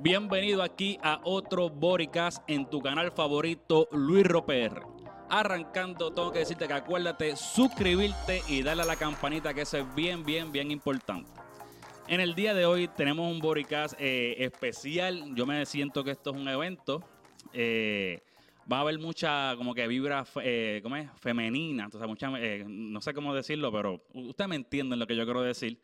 Bienvenido aquí a otro Boricast en tu canal favorito, Luis Roper. Arrancando, tengo que decirte que acuérdate suscribirte y darle a la campanita, que eso es bien, bien, bien importante. En el día de hoy tenemos un Boricast eh, especial. Yo me siento que esto es un evento. Eh, va a haber mucha como que vibra eh, ¿cómo es? femenina, mucha, eh, no sé cómo decirlo, pero ustedes me entienden lo que yo quiero decir,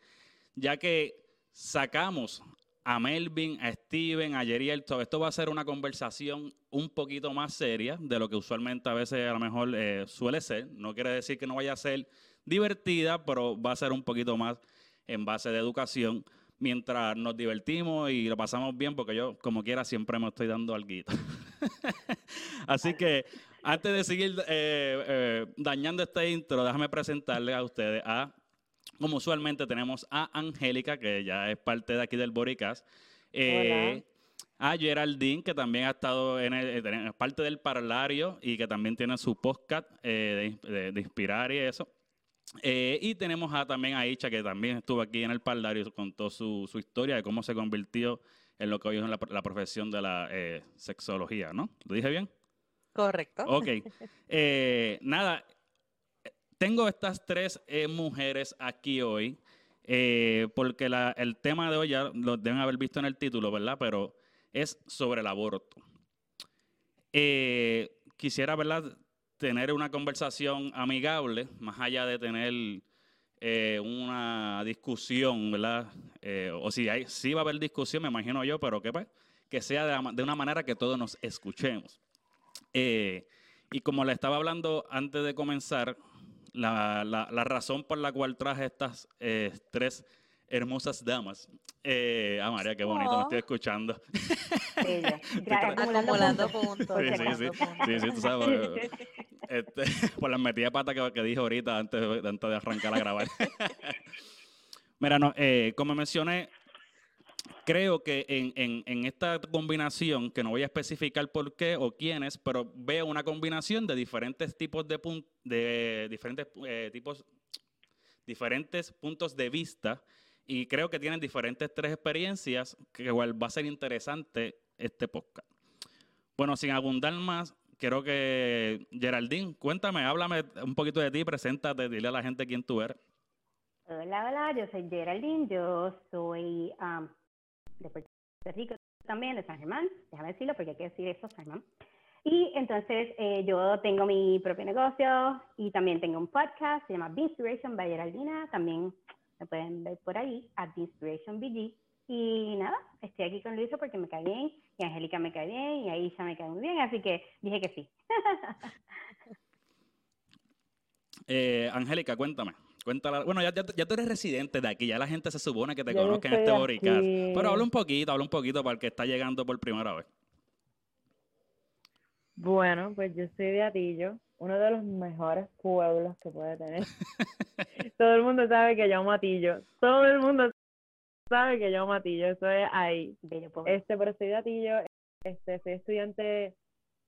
ya que sacamos a Melvin, a Steven, a Yeriel, esto va a ser una conversación un poquito más seria de lo que usualmente a veces a lo mejor eh, suele ser, no quiere decir que no vaya a ser divertida, pero va a ser un poquito más en base de educación mientras nos divertimos y lo pasamos bien, porque yo, como quiera, siempre me estoy dando algo. Así que, antes de seguir eh, eh, dañando este intro, déjame presentarle a ustedes a, como usualmente tenemos a Angélica, que ya es parte de aquí del Boricas. Eh, a Geraldine, que también ha estado en, el, parte del parlario y que también tiene su podcast de, de Inspirar y eso. Eh, y tenemos a, también a Icha, que también estuvo aquí en el Paldario, contó su, su historia de cómo se convirtió en lo que hoy es la, profesión de la eh, sexología, ¿no? ¿Lo dije bien? Correcto. Ok. Eh, nada, tengo estas tres mujeres aquí hoy, porque la, el tema de hoy ya lo deben haber visto en el título, ¿verdad? Pero es sobre el aborto. quisiera, ¿verdad? Tener una conversación amigable, más allá de tener eh, una discusión, ¿verdad? Eh, o si hay, sí va a haber discusión, me imagino yo, pero que, pues, que sea de, una manera que todos nos escuchemos. Eh, y como le estaba hablando antes de comenzar, la, la, la razón por la cual traje estas tres hermosas damas. Eh, ah, María, qué bonito, me estoy escuchando. acumulando puntos. Sí, sí, sí, sí, sí, tú sabes. Este, por las metidas pata que, que dijo ahorita antes, de arrancar a grabar. Mira, no, eh, como mencioné, creo que en, esta combinación, que no voy a especificar por qué o quiénes, pero veo una combinación de diferentes tipos de, de diferentes eh, tipos, diferentes puntos de vista y creo que tienen diferentes tres experiencias que igual va a ser interesante este podcast. Bueno, sin abundar más, quiero que Geraldine, cuéntame, háblame un poquito de ti, preséntate, dile a la gente quién tú eres. Hola, hola, yo soy Geraldine, yo soy um, de Puerto Rico también, de San Germán, déjame decirlo porque hay que decir eso, San Germán. Y entonces eh, yo tengo mi propio negocio y también tengo un podcast, se llama Inspiration by Geraldina, también me pueden ver por ahí, at Inspiration BG. Y nada, estoy aquí con Luisa porque me cae bien, y Angélica me cae bien, y Aisha me cae muy bien, así que dije que sí. eh, Angélica, cuéntame. Cuéntala. Bueno, ya, ya, tú eres residente de aquí, ya la gente se supone que te conozca en este Boricas. Pero habla un poquito, habla un poquito para el que está llegando por primera vez. Bueno, pues yo soy de Atillo, uno de los mejores pueblos que puede tener. Todo el mundo sabe que yo amo Atillo. Todo el mundo sabe que yo amo Atillo. Eso es ahí. Este, pero soy de Atillo. Este, soy estudiante,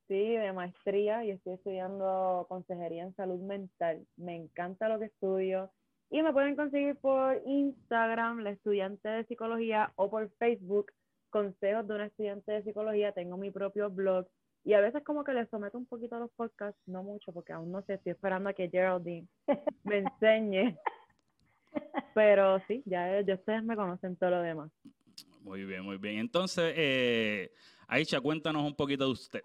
sí, de maestría y estoy estudiando consejería en salud mental. Me encanta lo que estudio. Y me pueden conseguir por Instagram, la estudiante de psicología, o por Facebook, consejos de una estudiante de psicología. Tengo mi propio blog y a veces como que le someto un poquito a los podcasts, no mucho, porque aún no sé, estoy esperando a que Geraldine me enseñe. Pero sí, ya, ya ustedes me conocen todo lo demás. Muy bien, muy bien. Entonces, eh, Aisha, cuéntanos un poquito de usted.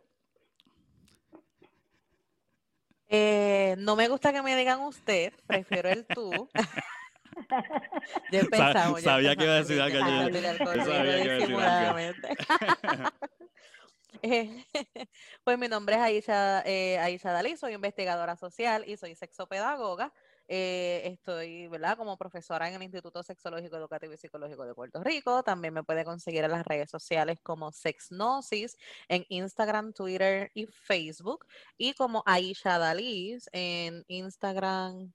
Eh, no me gusta que me digan usted, prefiero el tú. ya empezamos. sabía que iba a decir algo. Sabía que iba a decir algo. pues mi nombre es Aisha, eh, Aisha Dalí, soy investigadora social y soy sexopedagoga. Eh, estoy, ¿verdad? Como profesora en el Instituto Sexológico Educativo y Psicológico de Puerto Rico. También me puede conseguir en las redes sociales como Sexnosis en Instagram, Twitter y Facebook. Y como Aisha Dalí en Instagram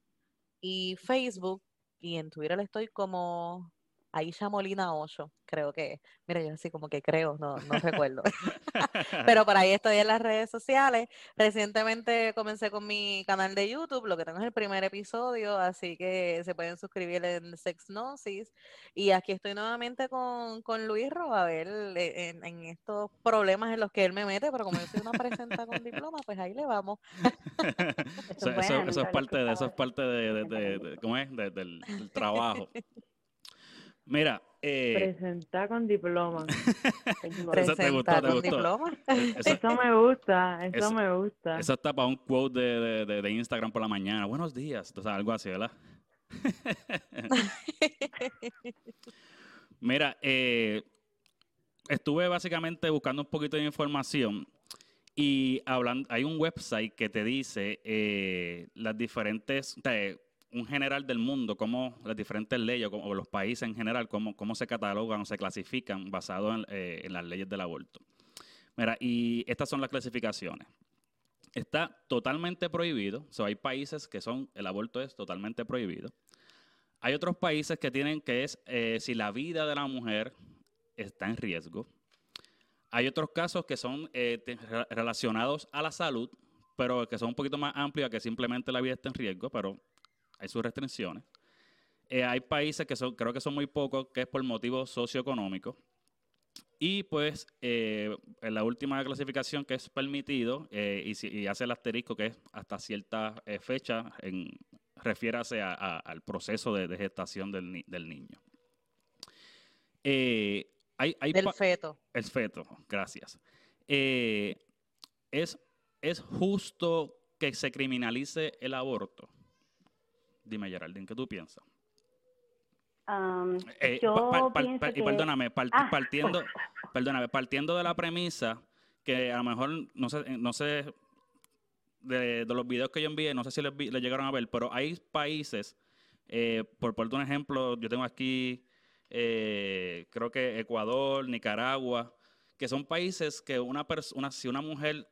y Facebook. Y en Twitter estoy como Aisha Molina 8, creo que. Mira, yo así como que creo, no, no recuerdo. Pero por ahí estoy en las redes sociales. Recientemente comencé con mi canal de YouTube, lo que tengo es el primer episodio, así que se pueden suscribir en Sexnosis. Y aquí estoy nuevamente con, con Luis Ro, a ver eh, en, en, estos problemas en los que él me mete, pero como yo soy una presenta con diploma, pues ahí le vamos. eso, eso, eso, es parte de, eso es parte de, de, de ¿cómo es? del trabajo. Mira. Eh... Presenta con diploma. Presenta con diploma. Eso, me gusta, eso, me gusta. Eso está para un quote de, de, de, Instagram por la mañana. Buenos días. O sea, algo así, ¿verdad? Mira, eh, estuve básicamente buscando un poquito de información y hablando, hay un website que te dice eh, las diferentes, un general del mundo, cómo las diferentes leyes o los países en general, cómo, cómo se catalogan o se clasifican basado en, eh, las leyes del aborto. Mira, y estas son las clasificaciones. Está totalmente prohibido, o sea, hay países que son, el aborto es totalmente prohibido. Hay otros países que tienen que es eh, si la vida de la mujer está en riesgo. Hay otros casos que son eh, relacionados a la salud, pero que son un poquito más amplios que simplemente la vida está en riesgo, pero hay sus restricciones. Eh, hay países que son, creo que son muy pocos, que es por motivos socioeconómicos. Y pues en la última clasificación que es permitido y, y, hace el asterisco que es hasta cierta fecha en, refiérase a, al proceso de, gestación del, del niño. Eh, hay, hay del feto. El feto, gracias. Eh, es, ¿Es justo que se criminalice el aborto? Dime, Geraldine, ¿qué tú piensas? Um, eh, yo y perdóname, ah. partiendo, perdóname, partiendo de la premisa que a lo mejor no sé, no sé de, los videos que yo envié, no sé si les, llegaron a ver, pero hay países, eh, por ponerte un ejemplo, yo tengo aquí, eh, creo que Ecuador, Nicaragua, que son países que una persona, si una mujer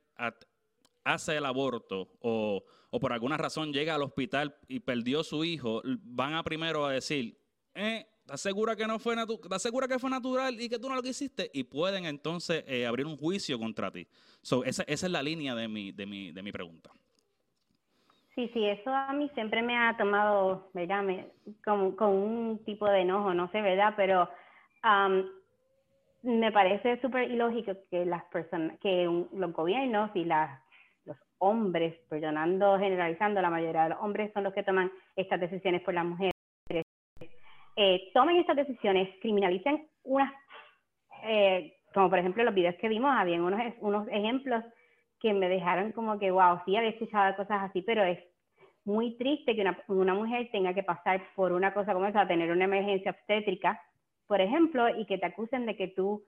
hace el aborto o, o, por alguna razón llega al hospital y perdió su hijo, van a primero a decir, eh, ¿Estás segura que no fue ¿Estás segura que fue natural y que tú no lo quisiste? Y pueden entonces eh, abrir un juicio contra ti. So, esa, es la línea de mi, de, mi, de mi pregunta. Sí, sí, eso a mí siempre me ha tomado, ¿verdad? Me, con, un tipo de enojo, no sé, ¿verdad? Pero me parece súper ilógico que las personas, que los gobiernos y las, hombres, perdonando, generalizando, la mayoría de los hombres son los que toman estas decisiones por las mujeres. Eh, tomen estas decisiones, criminalicen unas, eh, como por ejemplo los videos que vimos, había unos, unos ejemplos que me dejaron como que, wow, sí había escuchado cosas así, pero es muy triste que una, una mujer tenga que pasar por una cosa como esa, tener una emergencia obstétrica, por ejemplo, y que te acusen de que tú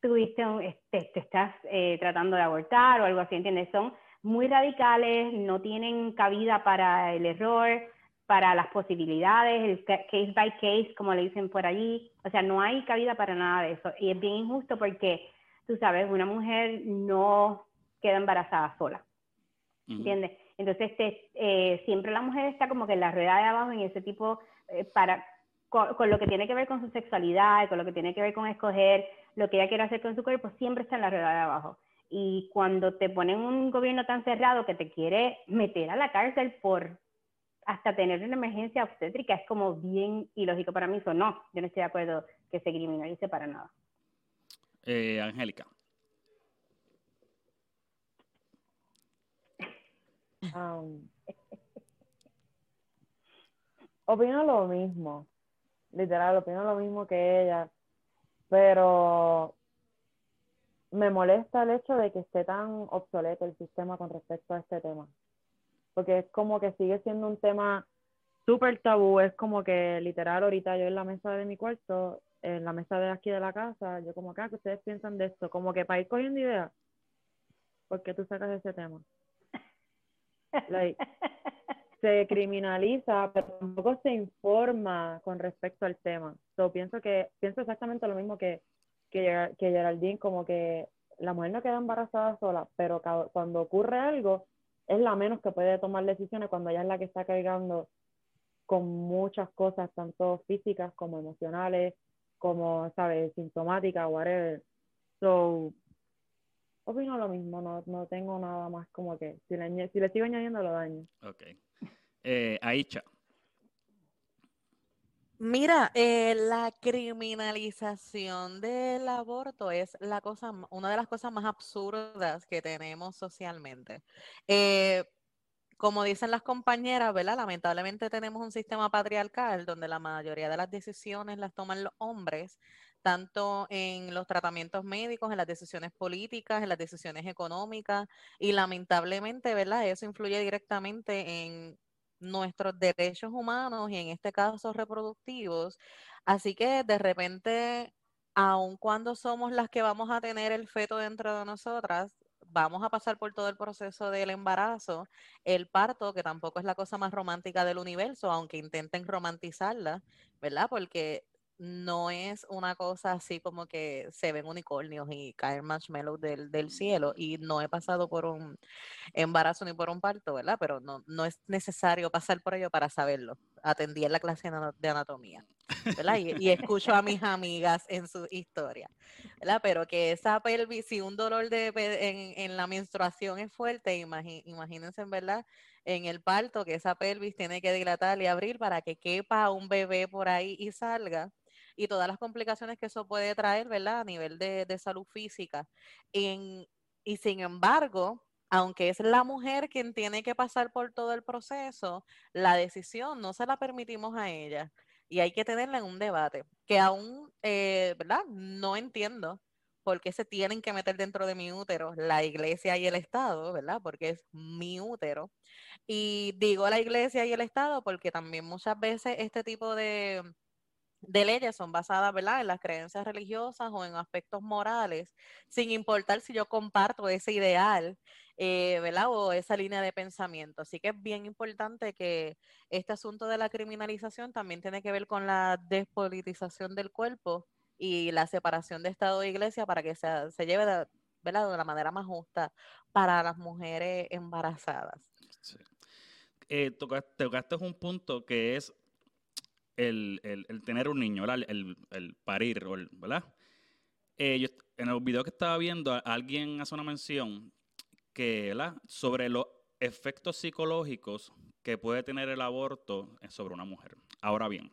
tuviste un, este, te estás eh, tratando de abortar o algo así, ¿entiendes? Son muy radicales, no tienen cabida para el error, para las posibilidades, el case by case, como le dicen por allí. O sea, no hay cabida para nada de eso. Y es bien injusto porque, tú sabes, una mujer no queda embarazada sola. ¿Entiendes? Entonces, este, eh, siempre la mujer está como que en la rueda de abajo en ese tipo, eh, para, con, con, lo que tiene que ver con su sexualidad, con lo que tiene que ver con escoger lo que ella quiere hacer con su cuerpo, siempre está en la rueda de abajo. Y cuando te ponen un gobierno tan cerrado que te quiere meter a la cárcel por hasta tener una emergencia obstétrica es como bien ilógico para mí. Eso no, yo no estoy de acuerdo que se criminalice para nada. Eh, Angélica. Um, opino lo mismo, literal, opino lo mismo que ella, pero me molesta el hecho de que esté tan obsoleto el sistema con respecto a este tema. Porque es como que sigue siendo un tema súper tabú, es como que literal ahorita yo en la mesa de mi cuarto, en la mesa de aquí de la casa, yo como que, ah, ustedes piensan de esto, como que para ir cogiendo ideas, ¿por qué tú sacas ese tema? se criminaliza, pero tampoco se informa con respecto al tema. So, pienso que pienso exactamente lo mismo que, que, que Geraldine, como que la mujer no queda embarazada sola, pero cuando ocurre algo, es la menos que puede tomar decisiones cuando ella es la que está cargando con muchas cosas, tanto físicas como emocionales, como, ¿sabes?, sintomáticas, whatever. So, opino lo mismo, no, no tengo nada más como que, si le, si le sigo añadiendo, lo daño. Ok. Eh, Aicha. Mira, eh, la criminalización del aborto es la cosa, una de las cosas más absurdas que tenemos socialmente. Eh, como dicen las compañeras, ¿verdad? Lamentablemente tenemos un sistema patriarcal donde la mayoría de las decisiones las toman los hombres, tanto en los tratamientos médicos, en las decisiones políticas, en las decisiones económicas, y lamentablemente, ¿verdad? Eso influye directamente en nuestros derechos humanos y en este caso reproductivos. Así que de repente, aun cuando somos las que vamos a tener el feto dentro de nosotras, vamos a pasar por todo el proceso del embarazo, el parto, que tampoco es la cosa más romántica del universo, aunque intenten romantizarla, ¿verdad? Porque no es una cosa así como que se ven unicornios y caen marshmallows del, del cielo y no he pasado por un embarazo ni por un parto, ¿verdad? Pero no, no es necesario pasar por ello para saberlo. Atendí en la clase de ana- de anatomía, ¿verdad? Y, escucho a mis amigas en su historia, ¿verdad? Pero que esa pelvis, si un dolor de, en, en la menstruación es fuerte, imagínense, en verdad, en el parto, que esa pelvis tiene que dilatar y abrir para que quepa un bebé por ahí y salga. Y todas las complicaciones que eso puede traer, ¿verdad? A nivel de, de salud física. En- y sin embargo, aunque es la mujer quien tiene que pasar por todo el proceso, la decisión no se la permitimos a ella y hay que tenerla en un debate que aún, eh, ¿verdad? No entiendo por qué se tienen que meter dentro de mi útero la iglesia y el Estado, ¿verdad? Porque es mi útero. Y digo la iglesia y el Estado porque también muchas veces este tipo de, de leyes son basadas, ¿verdad?, en las creencias religiosas o en aspectos morales, sin importar si yo comparto ese ideal, eh, ¿verdad?, o esa línea de pensamiento. Así que es bien importante que este asunto de la criminalización también tiene que ver con la despolitización del cuerpo y la separación de Estado e Iglesia para que se, se lleve, de, ¿verdad?, de la manera más justa para las mujeres embarazadas. Sí. Eh, tocaste, tocaste un punto que es el, el- tener un niño. El, el parir, ¿verdad? Eh, yo- en el video que estaba viendo, alguien hace una mención que. Sobre los efectos psicológicos que puede tener el aborto eh, sobre una mujer. Ahora bien,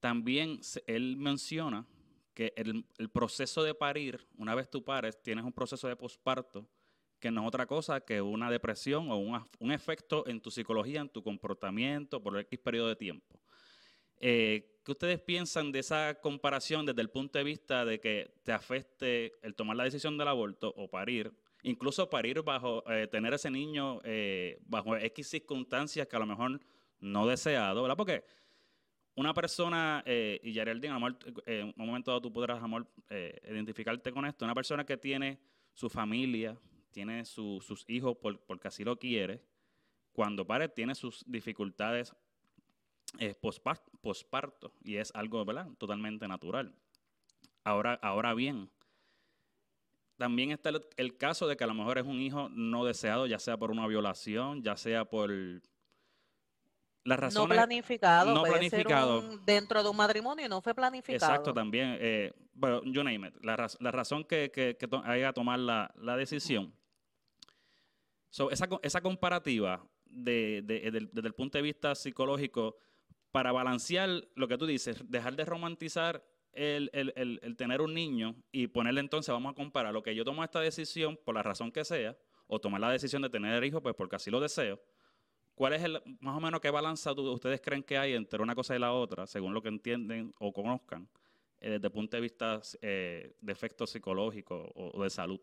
también él menciona que el, el proceso de parir, una vez tú pares, tienes un proceso de posparto que no es otra cosa que una depresión o un, un efecto en tu psicología, en tu comportamiento por X periodo de tiempo. Eh, ¿Qué ustedes piensan de esa comparación desde el punto de vista de que te afecte el tomar la decisión del aborto o parir? Incluso parir bajo, eh, tener ese niño eh, bajo X circunstancias que a lo mejor no deseado, ¿verdad? Porque una persona, eh, y Yaraldín, a lo mejor, eh, en un momento dado tú podrás, amor, identificarte con esto, una persona que tiene su familia, tiene su- sus hijos por- porque así lo quiere, cuando pare tiene sus dificultades eh, pospar- posparto y es algo, ¿verdad? Totalmente natural. Ahora, ahora bien, también está el, el caso de que a lo mejor es un hijo no deseado, ya sea por una violación, ya sea por las No razones... planificado, no planificado. ser un- dentro de un matrimonio y no fue planificado. Exacto, también. Eh, bueno, you name it. La, raz- la razón que, que, que to- haya tomar la, la decisión. So, esa, esa comparativa de, de- del- desde el punto de vista psicológico, para balancear lo que tú dices, dejar de romantizar el, el- el- el tener un niño y ponerle entonces, vamos a comparar lo que yo tomo esta decisión por la razón que sea, o tomar la decisión de tener hijo, pues porque así lo deseo. ¿Cuál es el, más o menos qué balanza ustedes creen que hay entre una cosa y la otra, según lo que entienden o conozcan, eh, desde el punto de vista eh, de efecto psicológico o, o de salud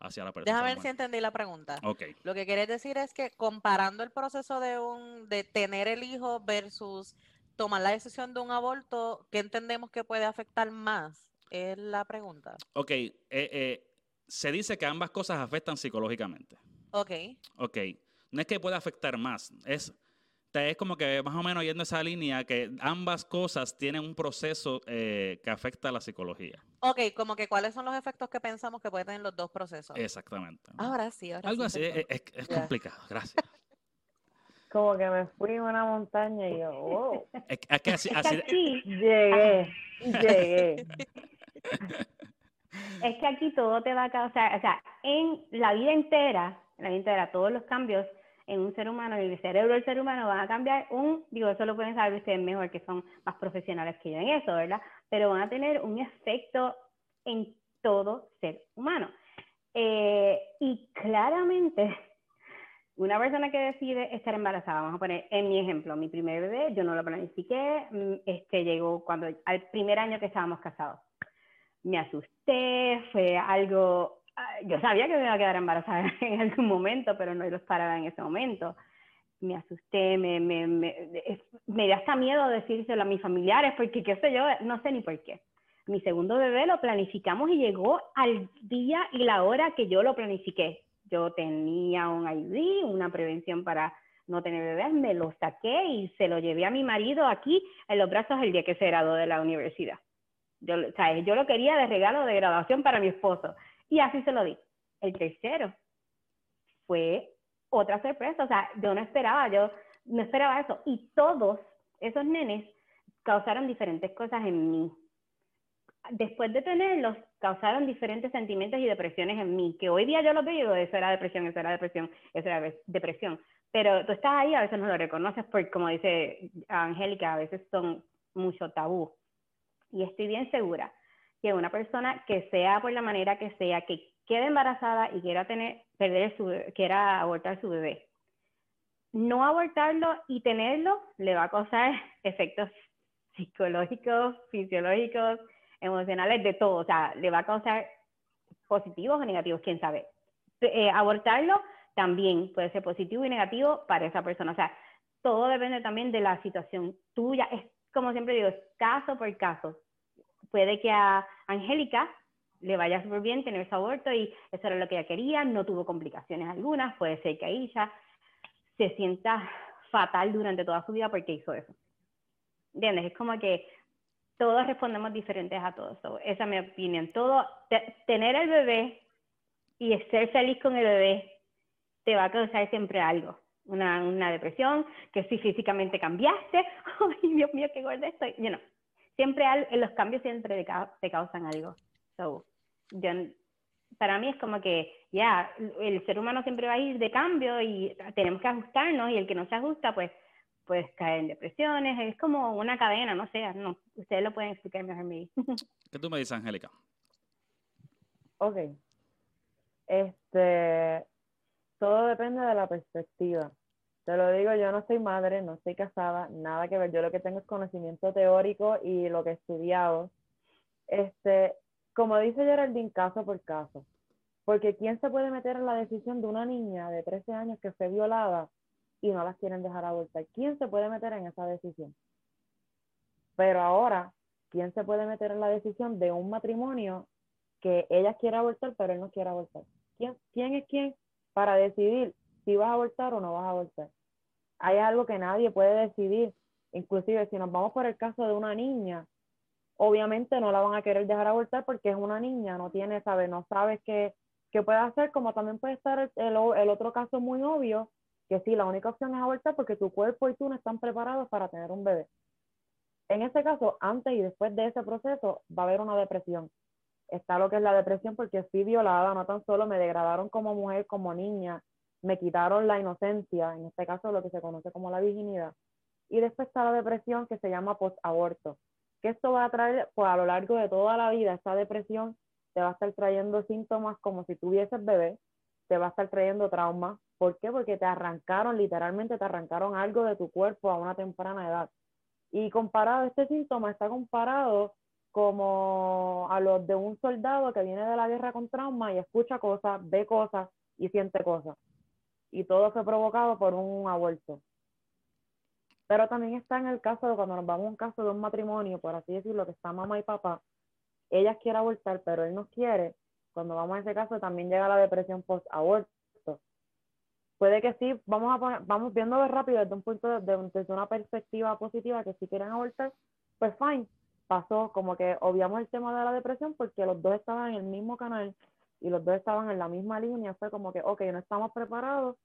hacia la persona? Déjame ver si entendí la pregunta. Ok, Lo que quieres decir es que comparando el proceso de un de tener el hijo versus tomar la decisión de un aborto, ¿qué entendemos que puede afectar más? Es la pregunta. ok. eh, eh, se dice que ambas cosas afectan psicológicamente. Ok. Ok, no es que pueda afectar más, es, es como que más o menos yendo esa línea que ambas cosas tienen un proceso eh, que afecta a la psicología. Ok, como que cuáles son los efectos que pensamos que pueden tener los dos procesos. Exactamente. Ahora sí, ahora Algo sí, así, es, es- es complicado, gracias. como que me fui a una montaña y yo, wow, Es, es que así, Es que así- aquí, llegué, llegué. es que aquí todo te va a causar, o sea, en la vida entera, en la vida entera, todos los cambios en un ser humano, el cerebro del ser humano van a cambiar un, digo, eso lo pueden saber ustedes mejor, que son más profesionales que yo en eso, ¿verdad? Pero van a tener un efecto en todo ser humano. Eh, y claramente, una persona que decide estar embarazada, vamos a poner en mi ejemplo, mi primer bebé, yo no lo planifiqué, mm, este llegó cuando al primer año que estábamos casados. Me asusté, fue algo, yo sabía que me iba a quedar embarazada en algún momento, pero no lo esperaba en ese momento. Me asusté, me, me, me, me dio hasta miedo decírselo a mis familiares, porque qué sé yo, no sé ni por qué. Mi segundo bebé lo planificamos y llegó al día y la hora que yo lo planifiqué. Yo tenía un IUD, una prevención para no tener bebés, me lo saqué y se lo llevé a mi marido aquí en los brazos el día que se graduó de la universidad. Yo, o yo lo quería de regalo de graduación para mi esposo y así se lo di. El tercero fue otra sorpresa, o sea, yo no esperaba, yo no esperaba eso y todos esos nenes causaron diferentes cosas en mí después de tenerlos, causaron diferentes sentimientos y depresiones en mí, que hoy día yo los veo y digo, eso era depresión, eso era depresión, eso era de- depresión. Pero tú estás ahí, a veces no lo reconoces, porque como dice Angélica, a veces son mucho tabú. Y estoy bien segura que una persona que sea por la manera que sea, que quede embarazada y quiera tener, perder su, quiera abortar su bebé, no abortarlo y tenerlo le va a causar efectos psicológicos, fisiológicos, emocionales, de todo. O sea, le va a causar positivos o negativos, quién sabe. Eh, abortarlo también puede ser positivo y negativo para esa persona. O sea, todo depende también de la situación tuya. Es como siempre digo, es caso por caso. Puede que a Angélica le vaya súper bien tener su aborto y eso era lo que ella quería, no tuvo complicaciones algunas. Puede ser que ella se sienta fatal durante toda su vida porque hizo eso. ¿Entiendes? Es como que todos respondemos diferentes a todo eso. Esa es mi opinión. Todo, te- tener el bebé y ser feliz con el bebé te va a causar siempre algo. Una, una depresión, que si físicamente cambiaste, ay Dios mío, qué gorda estoy. You know, siempre al- los cambios siempre te, te causan algo. So, yo, para mí es como que, ya, el ser humano siempre va a ir de cambio y tenemos que ajustarnos y el que no se ajusta, pues puedes caer en depresiones, es como una cadena, no sé, no, ustedes lo pueden explicar mejor mí. ¿Qué tú me dices, Angélica? Ok. Este, todo depende de la perspectiva. Te lo digo, yo no soy madre, no estoy casada, nada que ver. Yo lo que tengo es conocimiento teórico y lo que he estudiado. Este, como dice Geraldine, caso por caso. Porque ¿quién se puede meter en la decisión de una niña de 13 años que fue violada y no las quieren dejar abortar? ¿Quién se puede meter en esa decisión? Pero ahora, ¿quién se puede meter en la decisión de un matrimonio que ella quiere abortar, pero él no quiere abortar? ¿Quién, quién es quién para decidir si vas a abortar o no vas a abortar? Hay algo que nadie puede decidir. Inclusive si nos vamos por el caso de una niña, obviamente no la van a querer dejar abortar porque es una niña, no tiene, sabe, no sabes qué, qué puede hacer, como también puede estar el, el el otro caso muy obvio, que sí, la única opción es abortar porque tu cuerpo y tú no están preparados para tener un bebé. En ese caso, antes y después de ese proceso, va a haber una depresión. Está lo que es la depresión porque fui violada, no tan solo me degradaron como mujer, como niña, me quitaron la inocencia, en este caso lo que se conoce como la virginidad. Y después está la depresión que se llama post-aborto, que esto va a traer, pues a lo largo de toda la vida, esta depresión te va a estar trayendo síntomas como si tuvieses bebé, te va a estar trayendo traumas. ¿Por qué? Porque te arrancaron, literalmente te arrancaron algo de tu cuerpo a una temprana edad. Y comparado, este síntoma está comparado como a los de un soldado que viene de la guerra con trauma y escucha cosas, ve cosas y siente cosas. Y todo fue provocado por un aborto. Pero también está en el caso de cuando nos vamos a un caso de un matrimonio, por así decirlo, que está mamá y papá, ella quiere abortar, pero él no quiere. Cuando vamos a ese caso también llega la depresión post-aborto. Puede que sí, vamos a poner, vamos viéndolo rápido desde un punto de, de- desde una perspectiva positiva que si quieren abortar, pues fine. Pasó como que obviamos el tema de la depresión porque los dos estaban en el mismo canal y los dos estaban en la misma línea. Fue como que, ok, no estamos preparados,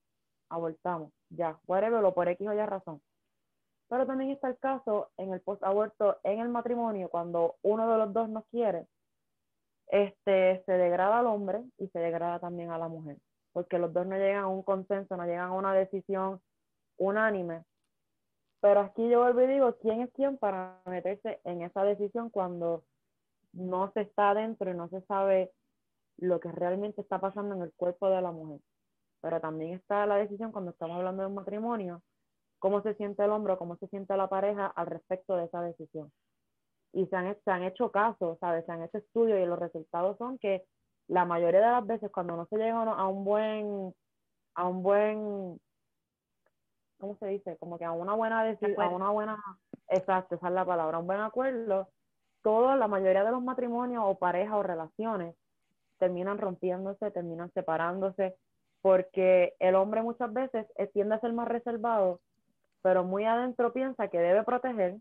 abortamos, ya, whatever, o por X o Y razón. Pero también está el caso en el post-aborto, en el matrimonio, cuando uno de los dos no quiere, este, se degrada al hombre y se degrada también a la mujer, porque los dos no llegan a un consenso, no llegan a una decisión unánime. Pero aquí yo vuelvo y digo, ¿quién es quién para meterse en esa decisión cuando no se está adentro y no se sabe lo que realmente está pasando en el cuerpo de la mujer? Pero también está la decisión cuando estamos hablando de un matrimonio, cómo se siente el hombre, cómo se siente la pareja al respecto de esa decisión y se han, se han hecho casos, ¿sabes? Se han hecho estudios y los resultados son que la mayoría de las veces cuando no se llega a un buen, a un buen, ¿cómo se dice? Como que a una buena decisión, a una buena, exacto, esa es la palabra, un buen acuerdo, toda la mayoría de los matrimonios o parejas o relaciones terminan rompiéndose, terminan separándose, porque el hombre muchas veces tiende a ser más reservado, pero muy adentro piensa que debe proteger,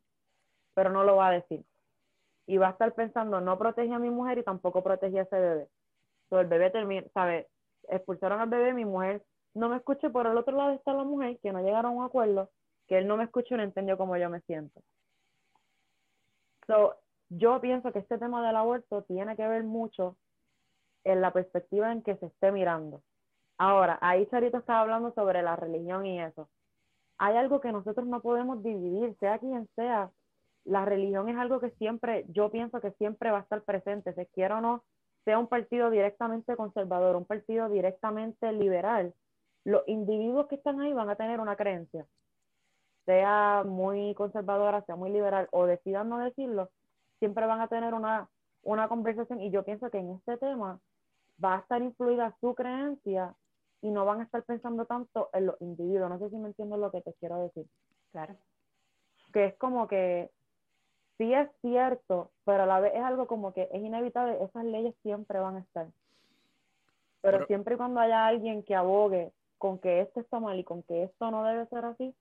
pero no lo va a decir y va a estar pensando, no protege a mi mujer y tampoco protege a ese bebé. Entonces el bebé termina, ¿sabes? Expulsaron al bebé, mi mujer no me escucha, por el otro lado está la mujer, que no llegaron a un acuerdo, que él no me escuchó y no entendió cómo yo me siento. So, yo pienso que este tema del aborto tiene que ver mucho en la perspectiva en que se esté mirando. Ahora, ahí Charito estaba hablando sobre la religión y eso. Hay algo que nosotros no podemos dividir, sea quien sea, la religión es algo que siempre, yo pienso que siempre va a estar presente, se quiera o no, sea un partido directamente conservador, un partido directamente liberal, los individuos que están ahí van a tener una creencia, sea muy conservadora, sea muy liberal, o decidan no decirlo, siempre van a tener una, una conversación y yo pienso que en este tema va a estar influida su creencia y no van a estar pensando tanto en los individuos. No sé si me entiendo lo que te quiero decir. Claro. Que es como que sí es cierto, pero a la vez es algo como que es inevitable, esas leyes siempre van a estar. Pero, siempre y cuando haya alguien que abogue con que esto está mal y con que esto no debe ser así,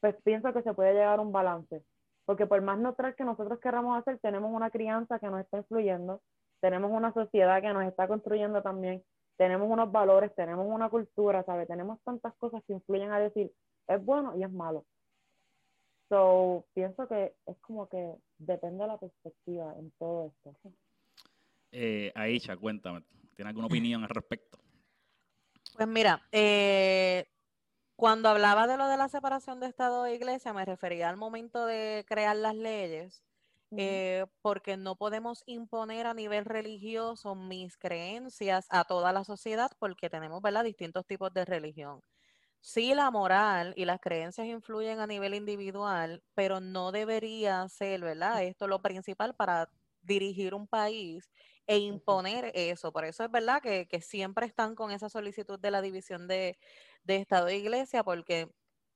pues pienso que se puede llegar a un balance. Porque por más neutral que nosotros queramos hacer, tenemos una crianza que nos está influyendo, tenemos una sociedad que nos está construyendo también, tenemos unos valores, tenemos una cultura, ¿sabes? Tenemos tantas cosas que influyen a decir es bueno y es malo. So, pienso que es como que depende de la perspectiva en todo esto. Eh, Aisha, cuéntame, ¿tiene alguna opinión al respecto? Pues mira, eh, cuando hablaba de lo de la separación de Estado e Iglesia, me refería al momento de crear las leyes, eh, porque no podemos imponer a nivel religioso mis creencias a toda la sociedad, porque tenemos ¿verdad? distintos tipos de religión sí la moral y las creencias influyen a nivel individual, pero no debería ser, ¿verdad? Esto lo principal para dirigir un país e imponer eso. Por eso es verdad que, siempre están con esa solicitud de la división de, Estado e Iglesia, porque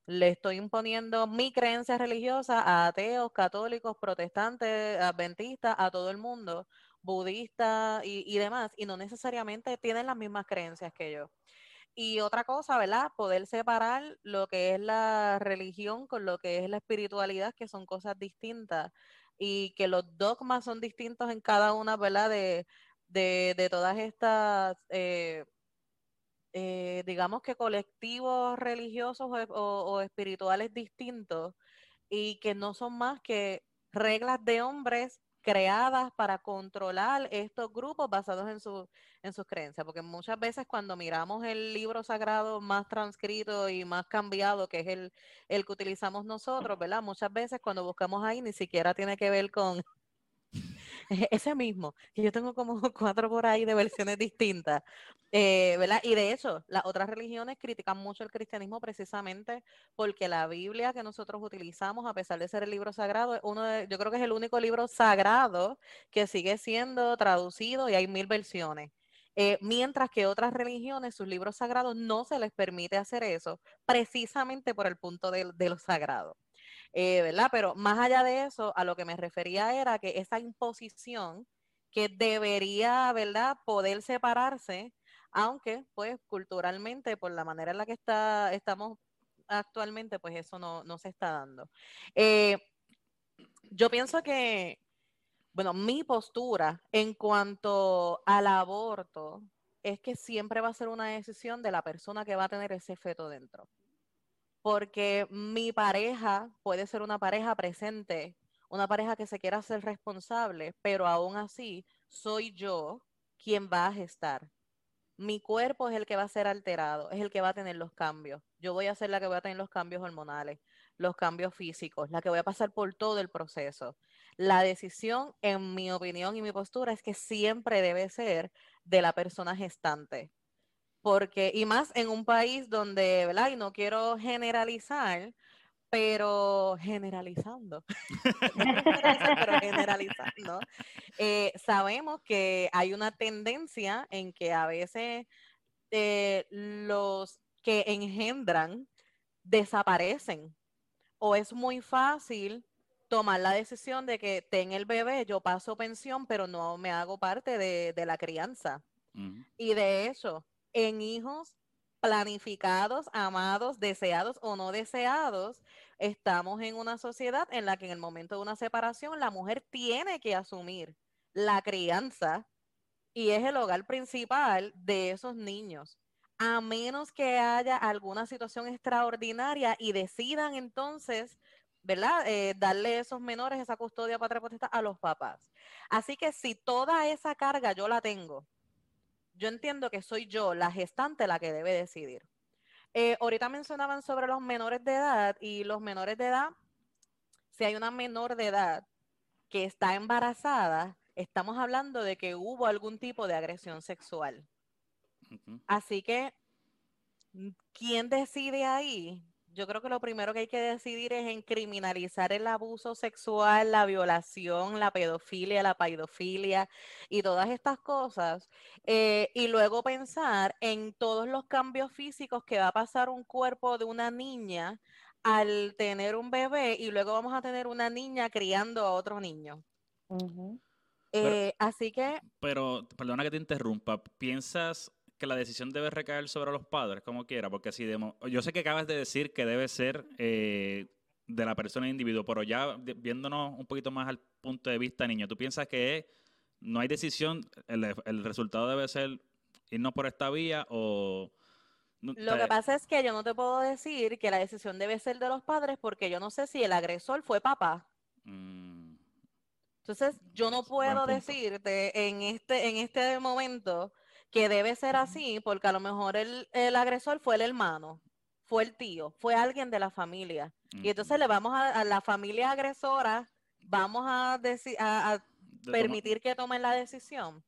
le estoy imponiendo mi creencia religiosa a ateos, católicos, protestantes, adventistas, a todo el mundo, budistas y, demás, y no necesariamente tienen las mismas creencias que yo. Y otra cosa, ¿verdad? Poder separar lo que es la religión con lo que es la espiritualidad, que son cosas distintas. Y que los dogmas son distintos en cada una, ¿verdad? De, de, todas estas, eh, eh, digamos que colectivos religiosos o, o espirituales distintos y que no son más que reglas de hombres creadas para controlar estos grupos basados en, su, en sus creencias, porque muchas veces cuando miramos el libro sagrado más transcrito y más cambiado, que es el, el que utilizamos nosotros, ¿verdad? Muchas veces cuando buscamos ahí ni siquiera tiene que ver con, ese mismo, yo tengo como cuatro por ahí de versiones distintas, eh, ¿verdad? Y de hecho, las otras religiones critican mucho el cristianismo precisamente porque la Biblia que nosotros utilizamos, a pesar de ser el libro sagrado, uno de, yo creo que es el único libro sagrado que sigue siendo traducido y hay mil versiones. Eh, mientras que otras religiones, sus libros sagrados no se les permite hacer eso, precisamente por el punto de, de lo sagrado. Eh, ¿verdad? Pero más allá de eso, a lo que me refería era que esa imposición que debería, ¿verdad?, poder separarse, aunque pues culturalmente, por la manera en la que está, estamos actualmente, pues eso no, se está dando. Eh, yo pienso que, bueno, mi postura en cuanto al aborto es que siempre va a ser una decisión de la persona que va a tener ese feto dentro. Porque mi pareja puede ser una pareja presente, una pareja que se quiera ser responsable, pero aún así soy yo quien va a gestar. Mi cuerpo es el que va a ser alterado, es el que va a tener los cambios. Yo voy a ser la que voy a tener los cambios hormonales, los cambios físicos, la que voy a pasar por todo el proceso. La decisión, en mi opinión y mi postura, es que siempre debe ser de la persona gestante. Porque, y más en un país donde, ¿verdad? Y no quiero generalizar, pero generalizando, pero generalizando, eh, sabemos que hay una tendencia en que a veces eh, los que engendran desaparecen o es muy fácil tomar la decisión de que ten el bebé, yo paso pensión, pero no me hago parte de, la crianza. Y de hecho, en hijos planificados, amados, deseados o no deseados, estamos en una sociedad en la que en el momento de una separación la mujer tiene que asumir la crianza y es el hogar principal de esos niños. A menos que haya alguna situación extraordinaria y decidan entonces ¿verdad? Eh, darle esos menores esa custodia patria a los papás. Así que si toda esa carga yo la tengo, yo entiendo que soy yo, la gestante, la que debe decidir. Eh, ahorita mencionaban sobre los menores de edad y los menores de edad, si hay una menor de edad que está embarazada, estamos hablando de que hubo algún tipo de agresión sexual. Así que, ¿quién decide ahí? Yo creo que lo primero que hay que decidir es en criminalizar el abuso sexual, la violación, la pedofilia, la paidofilia y todas estas cosas. Eh, y luego pensar en todos los cambios físicos que va a pasar un cuerpo de una niña al tener un bebé y luego vamos a tener una niña criando a otro niño. Eh, así que... Pero, perdona que te interrumpa, ¿piensas que la decisión debe recaer sobre los padres, como quiera, porque si yo sé que acabas de decir que debe ser eh, de la persona individuo, pero ya viéndonos un poquito más al punto de vista niño, ¿tú piensas que no hay decisión, el, resultado debe ser irnos por esta vía o... Lo que pasa es que yo no te puedo decir que la decisión debe ser de los padres porque yo no sé si el agresor fue papá. Mm. Entonces, yo no puedo decirte en este, en este momento que debe ser así porque a lo mejor el, agresor fue el hermano, fue el tío, fue alguien de la familia. Y entonces le vamos a, la familia agresora, vamos a, a, permitir que tomen la decisión.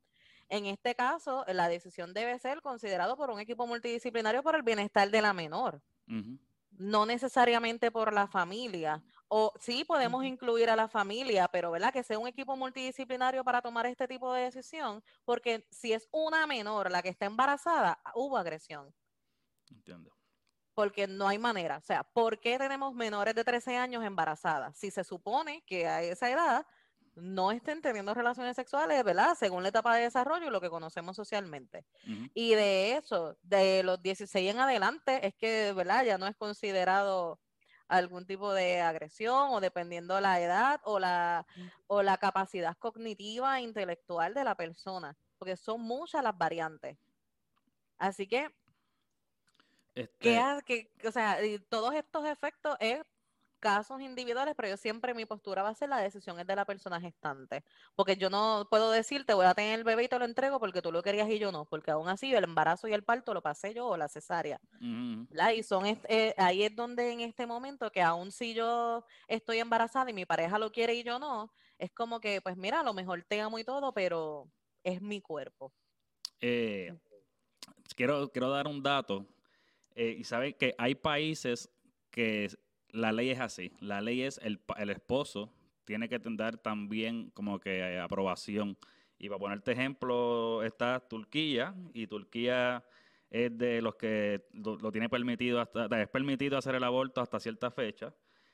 En este caso, la decisión debe ser considerada por un equipo multidisciplinario por el bienestar de la menor no necesariamente por la familia. O sí podemos incluir a la familia, pero ¿verdad? Que sea un equipo multidisciplinario para tomar este tipo de decisión, porque si es una menor la que está embarazada, hubo agresión. Entiendo. Porque no hay manera. O sea, ¿por qué tenemos menores de 13 años embarazadas? Si se supone que a esa edad no estén teniendo relaciones sexuales, ¿verdad? Según la etapa de desarrollo y lo que conocemos socialmente. Y de eso, de los 16 en adelante, es que, ¿verdad? Ya no es considerado algún tipo de agresión o dependiendo la edad o la, o la capacidad cognitiva e intelectual de la persona, porque son muchas las variantes. Así que, este... que, o sea, todos estos efectos es casos individuales, pero yo siempre mi postura va a ser la decisión es de la persona gestante. Porque yo no puedo decirte voy a tener el bebé y te lo entrego porque tú lo querías y yo no, porque aún así el embarazo y el parto lo pasé yo o la cesárea. Y son eh, ahí es donde en este momento que aún si yo estoy embarazada y mi pareja lo quiere y yo no, es como que, pues mira, a lo mejor te amo y todo, pero es mi cuerpo. Eh, quiero, quiero dar un dato. Eh, y saben que hay países que la ley es así. La ley es el, el esposo tiene que tener también como que eh, aprobación. Y para ponerte ejemplo, está Turquía y Turquía es de los que lo, tiene permitido hasta, es permitido hacer el aborto hasta cierta fecha.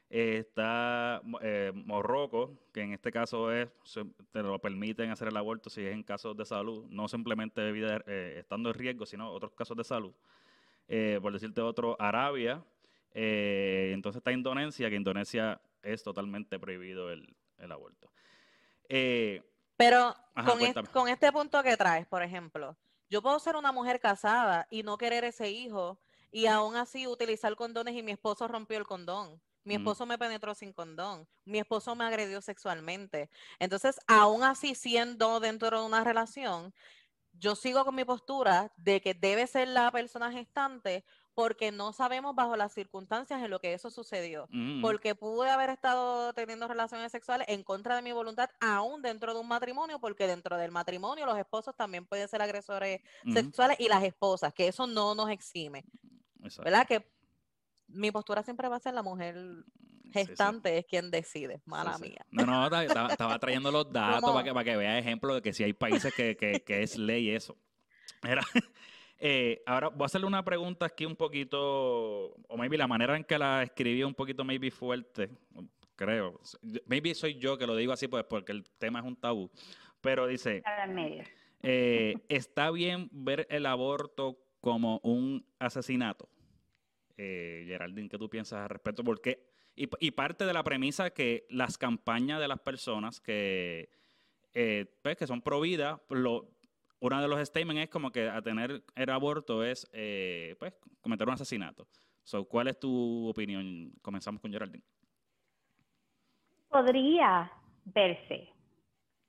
está eh, Morroco, que en este caso es, te lo permiten hacer el aborto si es en casos de salud, no simplemente de vida, eh, estando en riesgo, sino otros casos de salud. por decirte otro, Arabia, eh, entonces está Indonesia, que Indonesia es totalmente prohibido el, aborto. Eh, Pero con, con, este punto que traes, por ejemplo, Yo puedo ser una mujer casada y no querer ese hijo y aún así utilizar condones y mi esposo rompió el condón. Mi esposo me penetró sin condón. Mi esposo me agredió sexualmente. Entonces, aún así siendo dentro de una relación, yo sigo con mi postura de que debe ser la persona gestante porque no sabemos bajo las circunstancias en lo que eso sucedió. Ujú. Porque pude haber estado teniendo relaciones sexuales en contra de mi voluntad, aún dentro de un matrimonio, porque dentro del matrimonio los esposos también pueden ser agresores Ujú. sexuales y las esposas, que eso no nos exime, Exacto. ¿verdad? Que mi postura siempre va a ser la mujer Sí, sí. gestante es quien decide, mala sí. mía. No, no, ta- estaba, trayendo los datos para que, para que veas ejemplos de que si hay países que, que- que es ley eso. Mira, eh, ahora voy a hacerle una pregunta aquí un poquito, o maybe la manera en que la escribí un poquito maybe fuerte, creo. Maybe soy yo que lo digo así pues porque el tema es un tabú. Pero dice, Está eh, ¿está bien ver el aborto como un asesinato? Eh, Geraldine, ¿qué tú piensas al respecto? Porque, y, y parte de la premisa que las campañas de las personas que, eh, pues, que son pro vida, lo, uno de los statements es como que a tener el aborto es eh, pues, cometer un asesinato. So, ¿Cuál es tu opinión? Comenzamos con Geraldine. Podría verse,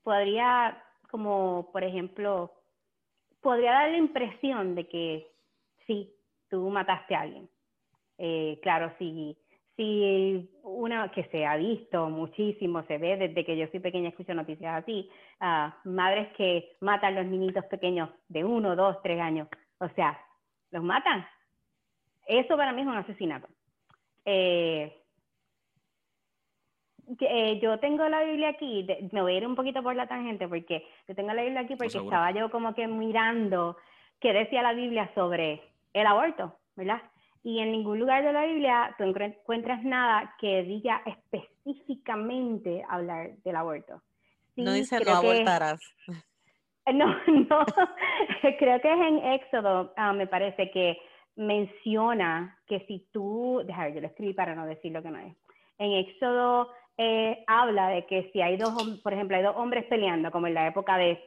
podría, como por ejemplo, podría dar la impresión de que sí, tú mataste a alguien. Eh, claro, si, si una que se ha visto muchísimo, se ve desde que yo soy pequeña, escucho noticias así, ah, madres que matan a los niñitos pequeños de uno, dos, tres años. O sea, los matan. Eso para mí es un asesinato. Eh, eh, yo tengo la Biblia aquí, de- me voy a ir un poquito por la tangente porque yo tengo la Biblia aquí porque estaba yo como que mirando qué decía la Biblia sobre el aborto, ¿verdad? Y en ningún lugar de la Biblia tú encuentras nada que diga específicamente hablar del aborto. no dice no abortarás. no, no, creo que es en Éxodo, ah, me parece que menciona que si tú, déjame ver, yo lo escribí para no decir lo que no es. En Éxodo eh, habla de que si hay dos, por ejemplo, hay dos hombres peleando, como en la época de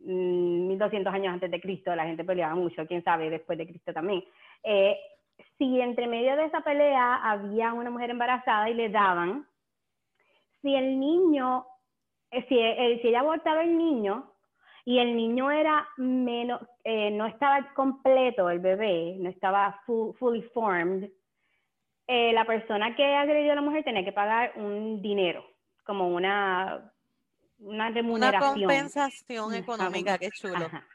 mm, 1200 años antes de Cristo, la gente peleaba mucho, quién sabe, después de Cristo también. Eh, si entre medio de esa pelea había una mujer embarazada y le daban, si el niño, eh, si, eh, si ella abortaba el niño, y el niño era menos, eh, no estaba completo el bebé, no estaba fu- fully formed, eh, la persona que agredió a la mujer tenía que pagar un dinero, como una, una Una remuneración. compensación Una económica, qué chulo. Ajá.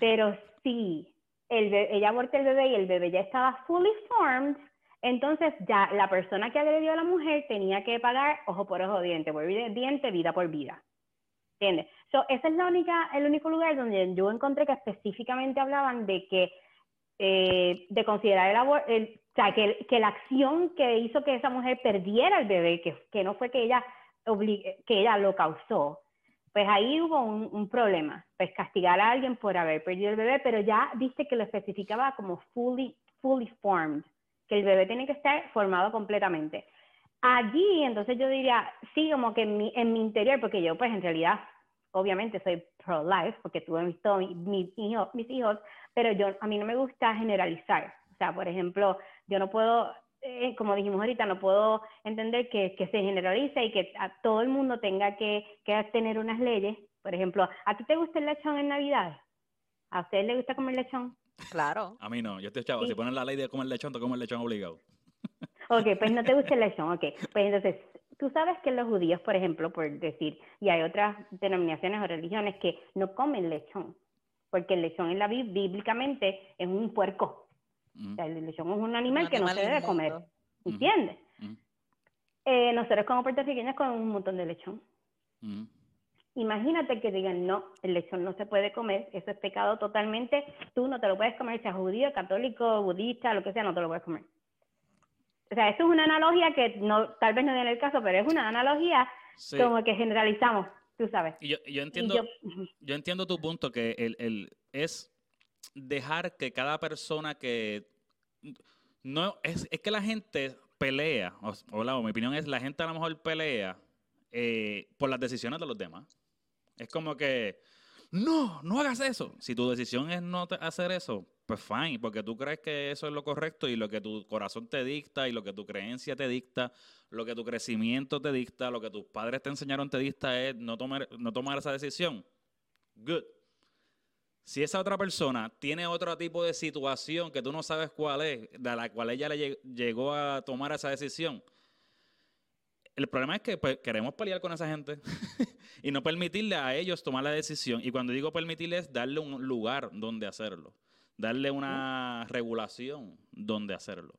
Pero si ella aborta el bebé y el bebé ya estaba fully formed, entonces ya la persona que agredió a la mujer tenía que pagar ojo por ojo, diente por diente, vida por vida. ¿Entiendes? So, ese es la única, el único lugar donde yo encontré que específicamente hablaban de que eh, de considerar el aborto, o sea, que, que la acción que hizo que esa mujer perdiera el bebé, que, que no fue que ella, que ella lo causó, pues ahí hubo un, problema, pues castigar a alguien por haber perdido el bebé, pero ya viste que lo especificaba como fully, fully formed, que el bebé tiene que estar formado completamente. Allí, entonces yo diría, sí, como que en mi, en mi interior, porque yo pues en realidad, obviamente soy pro-life, porque tuve mis, todo mi- mis, hijos, mis hijos, pero yo, a mí no me gusta generalizar. O sea, por ejemplo, yo no puedo, eh, como dijimos ahorita, no puedo entender que, que se generalice y que a todo el mundo tenga que, que tener unas leyes. Por ejemplo, ¿a ti te gusta el lechón en Navidad? ¿A ustedes les gusta comer lechón? Claro. A mí no, yo estoy chavo. Sí. Si ponen la ley de comer lechón, te comes lechón obligado. Ok, pues no te gusta el lechón, ok. Pues entonces, tú sabes que los judíos, por ejemplo, por decir, y hay otras denominaciones o religiones que no comen lechón, porque el lechón en la Bib- bíblicamente es un puerco. Sea, el lechón es un animal Un que no animal se debe comer. Ujú. ¿entiendes? ujú, Eh, nosotros como puertorriqueños comemos un montón de lechón. ujú. Imagínate que digan, no, el lechón no se puede comer, eso es pecado totalmente, tú no te lo puedes comer, seas judío, católico, budista, lo que sea, no te lo puedes comer. O sea, eso es una analogía que no, tal vez no viene el caso, pero es una analogía Sí. como que generalizamos, tú sabes. Y yo, y yo Y entiendo, yo- ujú. yo entiendo tu punto, que el, el- es dejar que cada persona que... No, es, es que la gente pelea, o, o la- o mi opinión es, la gente a lo mejor pelea eh, por las decisiones de los demás. Es como que, no, no hagas eso. Si tu decisión es no te- hacer eso, pues fine, porque tú crees que eso es lo correcto y lo que tu corazón te dicta y lo que tu creencia te dicta, lo que tu crecimiento te dicta, lo que tus padres te enseñaron te dicta es no tomar, no tomar esa decisión. Good. Si esa otra persona tiene otro tipo de situación que tú no sabes cuál es, de la cual ella le lleg- llegó a tomar esa decisión, el problema es que pues, queremos pelear con esa gente y no permitirle a ellos tomar la decisión. Y cuando digo permitirle es darle un lugar donde hacerlo, darle una regulación donde hacerlo.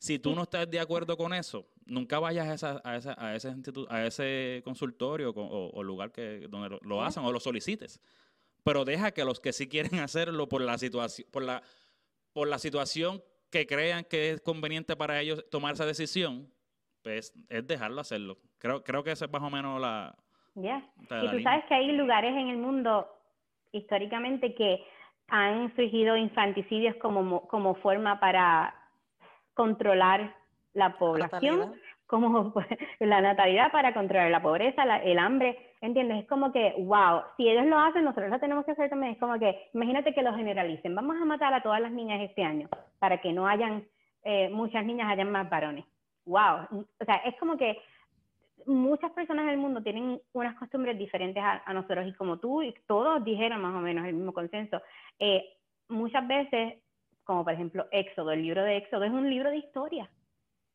Si tú no estás de acuerdo con eso, nunca vayas a, esa, a, esa- a ese, a ese consultorio co- o, o lugar que, donde lo, hacen o lo solicites. Pero deja que los que sí quieren hacerlo por la situación, por la, por la situación que crean que es conveniente para ellos tomar esa decisión, pues es dejarlo hacerlo. Creo, creo que esa es más o menos la, Ya. la Y tú línea. sabes que hay lugares en el mundo históricamente que han surgido infanticidios como, mo- como forma para controlar la población. Como pues, la natalidad para controlar la pobreza, la- el hambre, ¿entiendes? Es como que, wow, si ellos lo hacen, nosotros lo tenemos que hacer también. Es como que, imagínate que lo generalicen, vamos a matar a todas las niñas este año para que no hayan, eh, muchas niñas, hayan más varones. Wow, o sea, es como que muchas personas en el mundo tienen unas costumbres diferentes a, a nosotros y como tú y todos dijeron más o menos el mismo consenso, eh, muchas veces, como por ejemplo Éxodo, el libro de Éxodo es un libro de historia.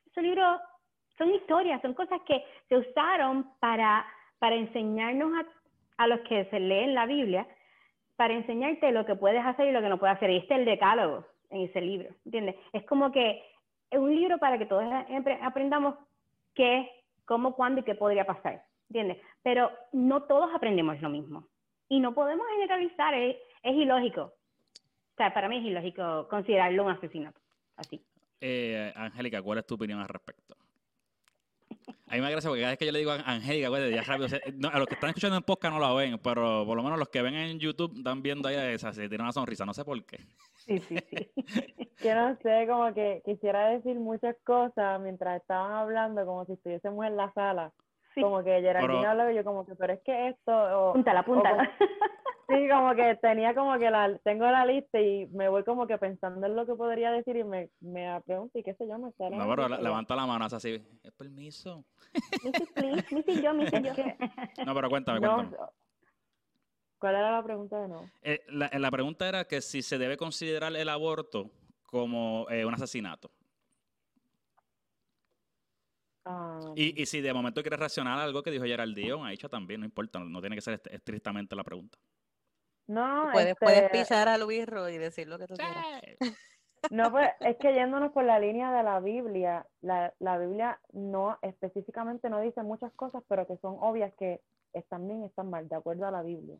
Esos libros son historias, son cosas que se usaron para, para enseñarnos a, a los que se leen la Biblia, para enseñarte lo que puedes hacer y lo que no puedes hacer. Y este es el decálogo en ese libro, ¿entiendes? Es como que es un libro para que todos aprendamos qué, cómo, cuándo y qué podría pasar, ¿entiendes? Pero no todos aprendemos lo mismo. Y no podemos generalizar, es, es ilógico. O para mí es ilógico considerarlo un asesinato, así. Eh, Angélica, ¿cuál es tu opinión al respecto? A mí me gracia porque cada vez que yo le digo a Angélica, güey, ya rápido, se- no, a los que están escuchando en podcast no la ven, pero por lo menos los que ven en YouTube están viendo ahí esa, se tiran una sonrisa, no sé por qué. Sí, sí, sí. Que no sé, como que quisiera decir muchas cosas mientras estaban hablando, como si estuviésemos en la sala. Sí. Como que Geraldine Pero- hablaba y yo como que, pero es que esto, o, Apúntala, apúntala. sí, como que tenía como que la, tengo la lista y me voy como que pensando en lo que podría decir y me, me pregunto, y qué sé yo, me sale. No, pero la- levanta la mano, así, "Eh, permiso. Missy, please, Missy, yo, Missy, yo. No, pero cuéntame, No, cuéntame. ¿Cuál era la pregunta de nuevo? Eh, la, la pregunta era que si se debe considerar el aborto como eh, un asesinato. Ah, Y, y si de momento quieres reaccionar a algo que dijo Geraldine, Aisha también, no importa, no, no tiene que ser est- estrictamente la pregunta. no, Puedes, puedes este, pichar a Luisro y decir lo que tú quieras. No, pues es que yéndonos por la línea de la Biblia, la, la Biblia no específicamente no dice muchas cosas, pero que son obvias que están bien y están mal, de acuerdo a la Biblia.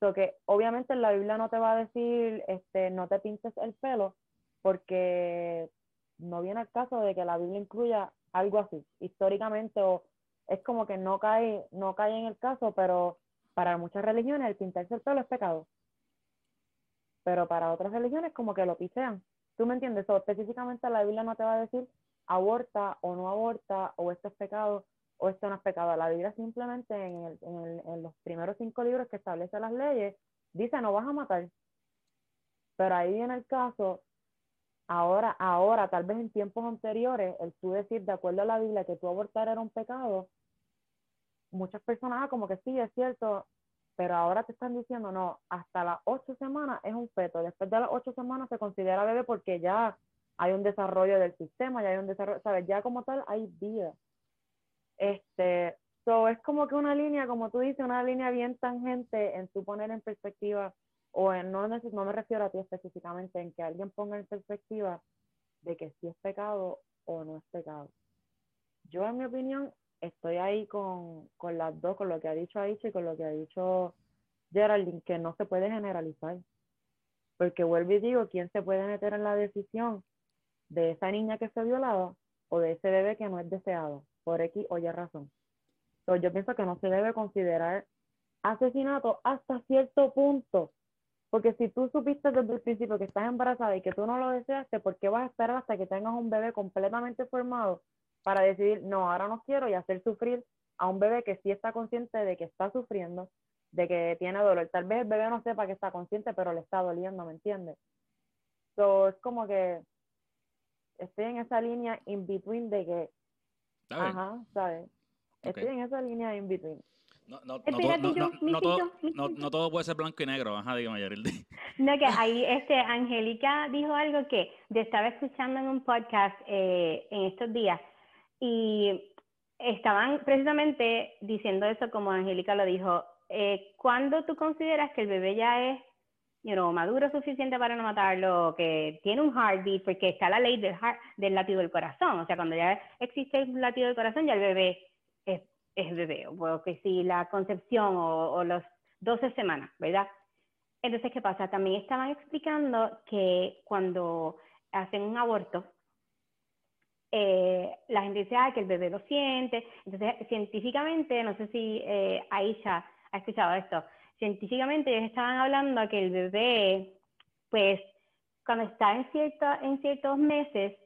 So que obviamente en la Biblia no te va a decir, este, no te pintes el pelo, porque no viene al caso de que la Biblia incluya algo así, históricamente, o es como que no cae, no cae en el caso, pero para muchas religiones el pintarse el pelo es pecado. Pero para otras religiones como que lo pisean. ¿Tú me entiendes? O específicamente la Biblia no te va a decir aborta o no aborta, o esto es pecado, o esto no es pecado. La Biblia simplemente en, en, el- en los primeros cinco libros que establece las leyes, dice no vas a matar. Pero ahí viene el caso, ahora, ahora, tal vez en tiempos anteriores, el tú decir de acuerdo a la Biblia que tú abortar era un pecado, muchas personas ah, como que sí, es cierto, pero ahora te están diciendo, no, hasta las ocho semanas es un feto, después de las ocho semanas se considera bebé porque ya hay un desarrollo del sistema, ya hay un desarrollo, ¿sabes? Ya como tal hay vida. Este, so es como que una línea, como tú dices, una línea bien tangente en tu poner en perspectiva, o no, no me refiero a ti específicamente, en que alguien ponga en perspectiva de que si es pecado o no es pecado. Yo, en mi opinión, estoy ahí con, con las dos, con lo que ha dicho Aicha y con lo que ha dicho Geraldine, que no se puede generalizar. Porque vuelvo y digo, ¿quién se puede meter en la decisión de esa niña que fue violada o de ese bebé que no es deseado por X o Y razón? Entonces, yo pienso que no se debe considerar asesinato hasta cierto punto. Porque si tú supiste desde el principio que estás embarazada y que tú no lo deseaste, ¿por qué vas a esperar hasta que tengas un bebé completamente formado para decidir, no, ahora no quiero y hacer sufrir a un bebé que sí está consciente de que está sufriendo de que tiene dolor. Tal vez el bebé no sepa que está consciente, pero le está doliendo, ¿me entiendes? So, es como que estoy en esa línea in between de que, ajá, ¿sabes? Estoy en esa línea in between. No, no, no, todo puede ser blanco y negro. Ajá, dígame, Yerildi. No, que ahí este, Angélica dijo algo que yo estaba escuchando en un podcast eh, en estos días y estaban precisamente diciendo eso como Angélica lo dijo. Eh, ¿Cuándo tú consideras que el bebé ya es you know, maduro suficiente para no matarlo, que tiene un heartbeat, porque está la ley del, heart- del latido del corazón? O sea, cuando ya existe el latido del corazón, ya el bebé es, bebé. O que si la concepción o, o los 12 semanas, ¿verdad? Entonces, ¿qué pasa? También estaban explicando que cuando hacen un aborto, eh, la gente dice, que el bebé lo siente. Entonces, científicamente, no sé si eh, Aisha ha escuchado esto, científicamente ellos estaban hablando que el bebé, pues, cuando está en, cierto, en ciertos meses,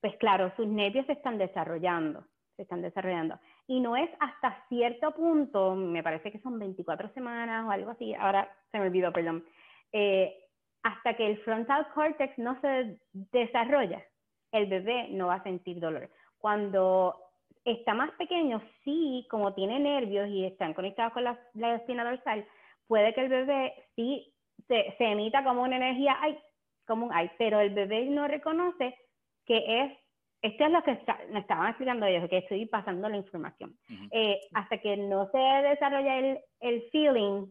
pues claro, sus nervios se están desarrollando, se están desarrollando. Y no es hasta cierto punto, me parece que son 24 semanas o algo así, ahora se me olvidó, perdón, eh, hasta que el frontal cortex no se desarrolla, el bebé no va a sentir dolor. Cuando está más pequeño, sí, como tiene nervios y están conectados con la, la espina dorsal, puede que el bebé sí se, se emita como una energía, ay, como un ay, pero el bebé no reconoce que es, esto es lo que está- me estaban explicando ellos, que estoy pasando la información. Ujú. Eh, hasta que no se desarrolla el, el feeling,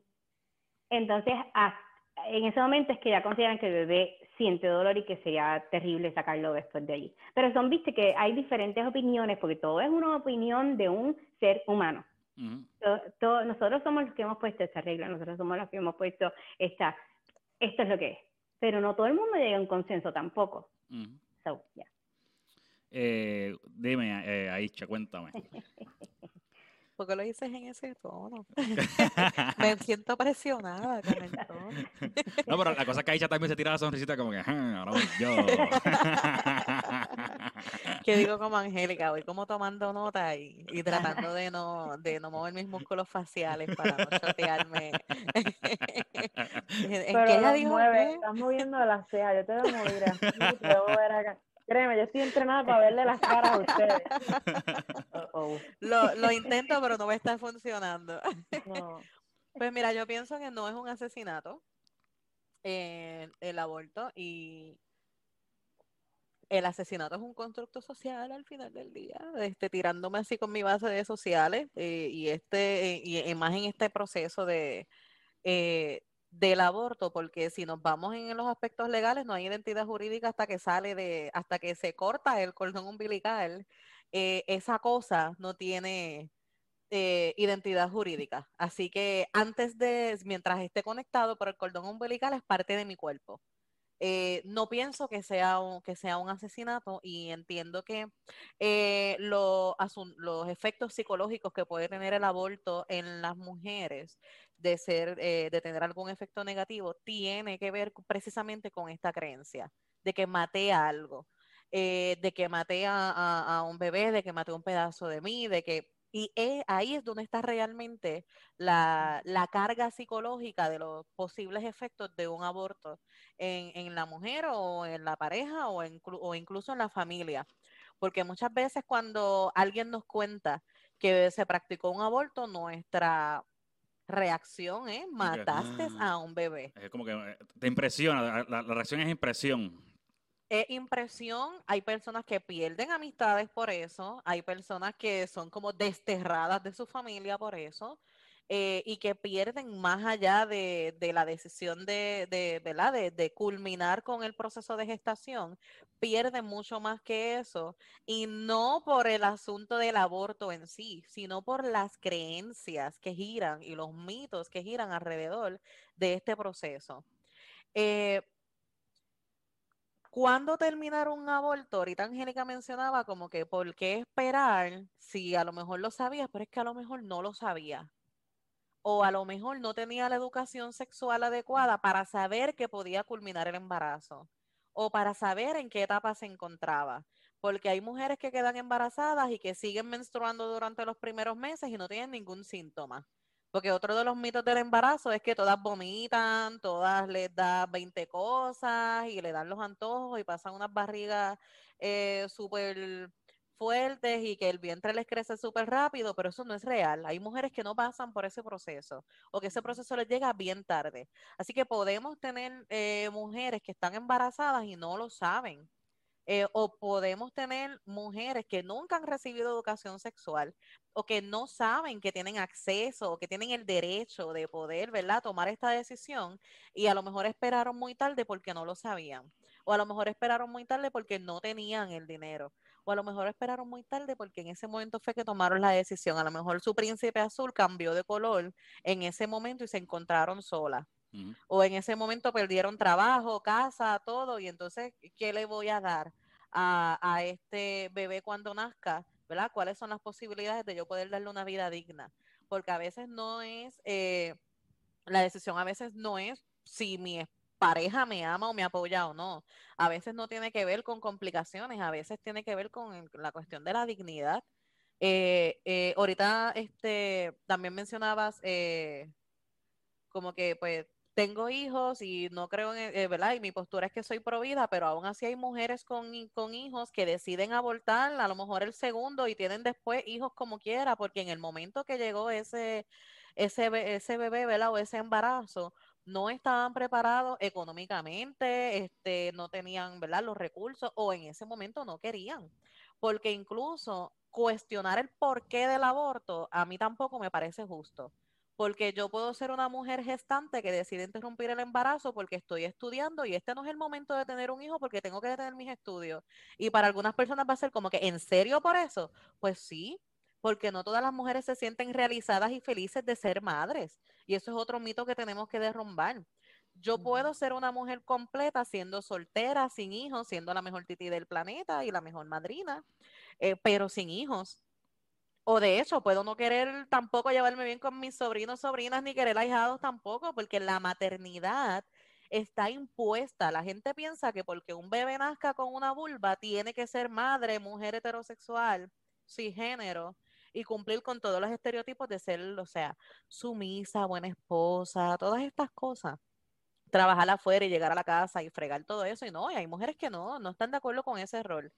entonces hasta- en ese momento es que ya consideran que el bebé siente dolor y que sería terrible sacarlo después de allí. Pero son, viste, que hay diferentes opiniones, porque todo es una opinión de un ser humano. Ujú. To- to- nosotros somos los que hemos puesto esta regla, nosotros somos los que hemos puesto esta, esto es lo que es. Pero no todo el mundo llega a un consenso tampoco. Ujú. So, yeah. Eh, dime, eh, Aisha, cuéntame. ¿Por qué lo dices en ese tono? Me siento presionada con el tono. No, pero la cosa es que Aisha también se tira la sonrisita como que, "Ah, ahora voy yo. Que digo como Angélica, voy como tomando nota y, y tratando de no, de no mover mis músculos faciales para no chotearme. ¿En en Pero qué ella dijo? mueves, qué? estás moviendo las cejas, yo te veo mover así, te veo mover acá. Créeme, yo estoy entrenada para verle las caras a ustedes. Lo, lo intento, pero no me está funcionando. No. Pues mira, yo pienso que no es un asesinato eh, el aborto y el asesinato es un constructo social al final del día, este, tirándome así con mi base de sociales eh, y este eh, y, y más en este proceso de eh, del aborto, porque si nos vamos en los aspectos legales no hay identidad jurídica hasta que sale de hasta que se corta el cordón umbilical, eh, esa cosa no tiene eh, identidad jurídica. Así que antes de, mientras esté conectado por el cordón umbilical, es parte de mi cuerpo. Eh, no pienso que sea un, que sea un asesinato y entiendo que los efectos psicológicos que puede tener el aborto en las mujeres de ser, eh, de tener algún efecto negativo, tiene que ver precisamente con esta creencia de que maté algo, eh, de que maté a, a- a un bebé, de que maté un pedazo de mí, de que y ahí es donde está realmente la, la carga psicológica de los posibles efectos de un aborto en, en la mujer o en la pareja o, inclu- o incluso en la familia. Porque muchas veces cuando alguien nos cuenta que se practicó un aborto, nuestra reacción es mataste ah. a un bebé. Es como que eh, te impresiona, la- la reacción es impresión. Es impresión, hay personas que pierden amistades por eso, hay personas que son como desterradas de su familia por eso, eh, y que pierden más allá de, la decisión de, culminar con el proceso de gestación, pierden mucho más que eso, y no por el asunto del aborto en sí, sino por las creencias que giran y los mitos que giran alrededor de este proceso. Eh, ¿Cuándo terminar un aborto? Ahorita Angélica mencionaba como que por qué esperar si a lo mejor lo sabías, pero es que a lo mejor no lo sabía. O a lo mejor no tenía la educación sexual adecuada para saber que podía culminar el embarazo. O para saber en qué etapa se encontraba. Porque hay mujeres que quedan embarazadas y que siguen menstruando durante los primeros meses y no tienen ningún síntoma. Porque otro de los mitos del embarazo es que todas vomitan, todas les da 20 cosas y le dan los antojos y pasan unas barrigas eh, súper fuertes y que el vientre les crece súper rápido, pero eso no es real. Hay mujeres que no pasan por ese proceso o que ese proceso les llega bien tarde. Así que podemos tener eh, mujeres que están embarazadas y no lo saben. Eh, o podemos tener mujeres que nunca han recibido educación sexual o que no saben que tienen acceso o que tienen el derecho de poder, ¿verdad?, tomar esta decisión y a lo mejor esperaron muy tarde porque no lo sabían. O a lo mejor esperaron muy tarde porque no tenían el dinero o a lo mejor esperaron muy tarde porque en ese momento fue que tomaron la decisión. A lo mejor su príncipe azul cambió de color en ese momento y se encontraron solas. O en ese momento perdieron trabajo, casa, todo, y entonces, ¿qué le voy a dar a, este bebé cuando nazca? ¿Verdad? ¿Cuáles son las posibilidades de yo poder darle una vida digna? Porque a veces no es, eh, la decisión a veces no es si mi pareja me ama o me apoya o no. A veces no tiene que ver con complicaciones, a veces tiene que ver con la cuestión de la dignidad. Eh, eh, ahorita este, también mencionabas eh, como que pues tengo hijos y no creo en, ¿verdad? Y mi postura es que soy provida, pero aún así hay mujeres con, con, hijos que deciden abortar a lo mejor el segundo y tienen después hijos como quiera, porque en el momento que llegó ese, ese, ese bebé, ¿verdad? O ese embarazo, no estaban preparados económicamente, este, no tenían ¿verdad? los recursos o en ese momento no querían. Porque incluso cuestionar el porqué del aborto a mí tampoco me parece justo. Porque yo puedo ser una mujer gestante que decide interrumpir el embarazo porque estoy estudiando y este no es el momento de tener un hijo porque tengo que detener mis estudios. Y para algunas personas va a ser como que, ¿en serio por eso? Pues sí, porque no todas las mujeres se sienten realizadas y felices de ser madres. Y eso es otro mito que tenemos que derrumbar. Yo puedo ser una mujer completa siendo soltera, sin hijos, siendo la mejor titi del planeta y la mejor madrina, eh, pero sin hijos. O de hecho, puedo no querer tampoco llevarme bien con mis sobrinos, sobrinas, ni querer ahijados tampoco, porque la maternidad está impuesta. La gente piensa que porque un bebé nazca con una vulva, tiene que ser madre, mujer heterosexual, género y cumplir con todos los estereotipos de ser, o sea, sumisa, buena esposa, todas estas cosas. Trabajar afuera y llegar a la casa y fregar todo eso. Y no, y hay mujeres que no, no están de acuerdo con ese rol.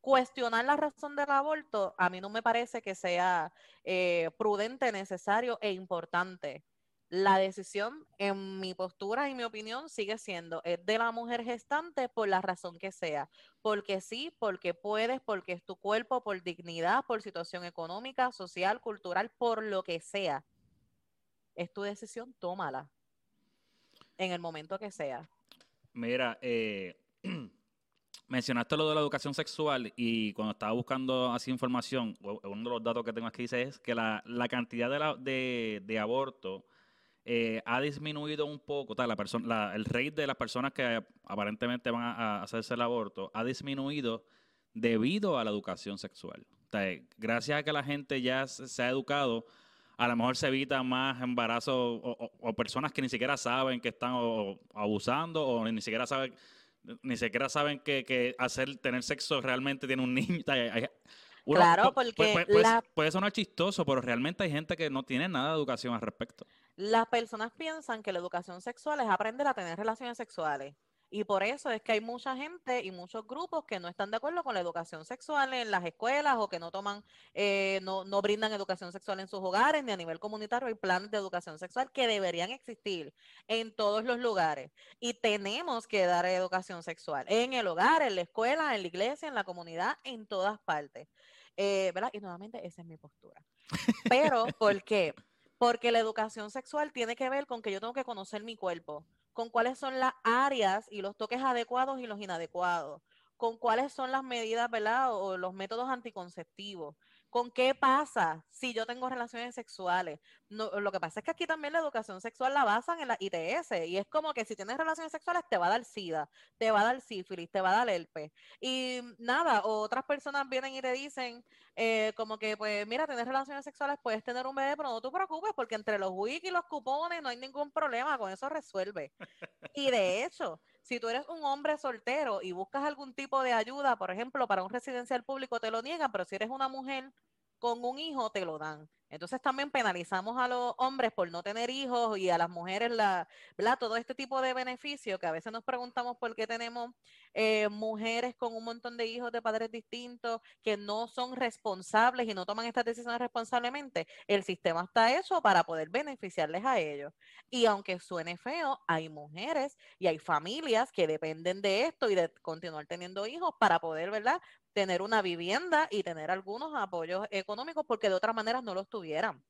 Cuestionar la razón del aborto a mí no me parece que sea eh, prudente, necesario e importante la decisión, en mi postura y mi opinión, sigue siendo es de la mujer gestante por la razón que sea. Porque sí, porque puedes, porque es tu cuerpo, por dignidad, por situación económica, social, cultural, por lo que sea. Es tu decisión, tómala. En el momento que sea. Mira, eh, mencionaste lo de la educación sexual y cuando estaba buscando así información, uno de los datos que tengo aquí dice es que la, cantidad de, la, de, de aborto eh, ha disminuido un poco, la el rate de las personas que aparentemente van a, hacerse el aborto ha disminuido debido a la educación sexual. gracias a que la gente ya se, ha educado, a lo mejor se evita más embarazos o, personas que ni siquiera saben que están abusando o ni siquiera saben ni siquiera saben que, hacer tener sexo realmente tiene un niño. claro, porque puede sonar chistoso, pero realmente hay gente que no tiene nada de educación al respecto. Las personas piensan que la educación sexual es aprender a tener relaciones sexuales. Y por eso es que hay mucha gente y muchos grupos que no están de acuerdo con la educación sexual en las escuelas o que no toman, eh, no, no brindan educación sexual en sus hogares ni a nivel comunitario. Hay planes de educación sexual que deberían existir en todos los lugares. Y tenemos que dar educación sexual en el hogar, en la escuela, en la iglesia, en la comunidad, en todas partes. Eh, ¿verdad? Y nuevamente esa es mi postura. Pero, ¿por qué? Porque la educación sexual tiene que ver con que yo tengo que conocer mi cuerpo, con cuáles son las áreas y los toques adecuados y los inadecuados, con cuáles son las medidas, ¿verdad? O los métodos anticonceptivos, con qué pasa si yo tengo relaciones sexuales. No, lo que pasa es que aquí también la educación sexual la basan en la ITS y es como que si tienes relaciones sexuales te va a dar SIDA, te va a dar sífilis, te va a dar herpes. Y nada, otras personas vienen y te dicen eh, como que, pues mira, tener relaciones sexuales puedes tener un bebé, pero no te preocupes porque entre los wiki y los cupones no hay ningún problema, con eso resuelve. Y de hecho, si tú eres un hombre soltero y buscas algún tipo de ayuda, por ejemplo, para un residencial público te lo niegan, pero si eres una mujer con un hijo te lo dan. Entonces también penalizamos a los hombres por no tener hijos y a las mujeres la, ¿verdad? todo este tipo de beneficios que a veces nos preguntamos por qué tenemos eh, mujeres con un montón de hijos de padres distintos que no son responsables y no toman estas decisiones responsablemente. El sistema está hecho para poder beneficiarles a ellos. Y aunque suene feo, hay mujeres y hay familias que dependen de esto y de continuar teniendo hijos para poder, ¿verdad? Tener una vivienda y tener algunos apoyos económicos porque de otra manera no los tuvieran.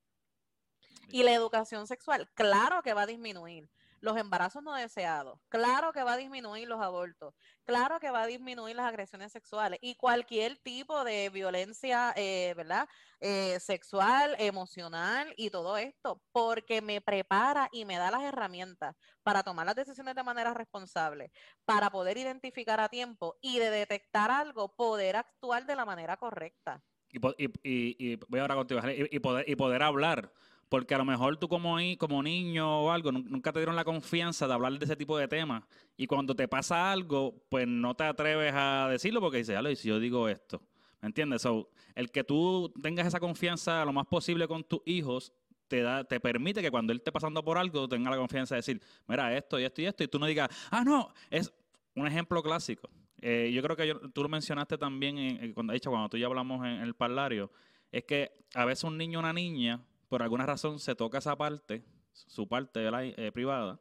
Y la educación sexual, claro que va a disminuir los embarazos no deseados, claro que va a disminuir los abortos, claro que va a disminuir las agresiones sexuales y cualquier tipo de violencia, eh, ¿verdad? Eh, sexual, emocional y todo esto, porque me prepara y me da las herramientas para tomar las decisiones de manera responsable, para poder identificar a tiempo y de detectar algo, poder actuar de la manera correcta. Y, voy ahora contigo, y, poder, y poder hablar porque a lo mejor tú como, como niño o algo, nunca te dieron la confianza de hablar de ese tipo de temas. Y cuando te pasa algo, pues no te atreves a decirlo porque dices, y si yo digo esto. ¿Me entiendes? So, el que tú tengas esa confianza lo más posible con tus hijos te, da, te permite que cuando él esté pasando por algo tenga la confianza de decir, mira, esto y esto y esto, y tú no digas, ah, no, es un ejemplo clásico. Eh, yo creo que tú lo mencionaste también en, cuando, dicho, cuando tú y yo hablamos en, en el parlario, es que a veces un niño o una niña por alguna razón se toca esa parte, su parte eh, privada.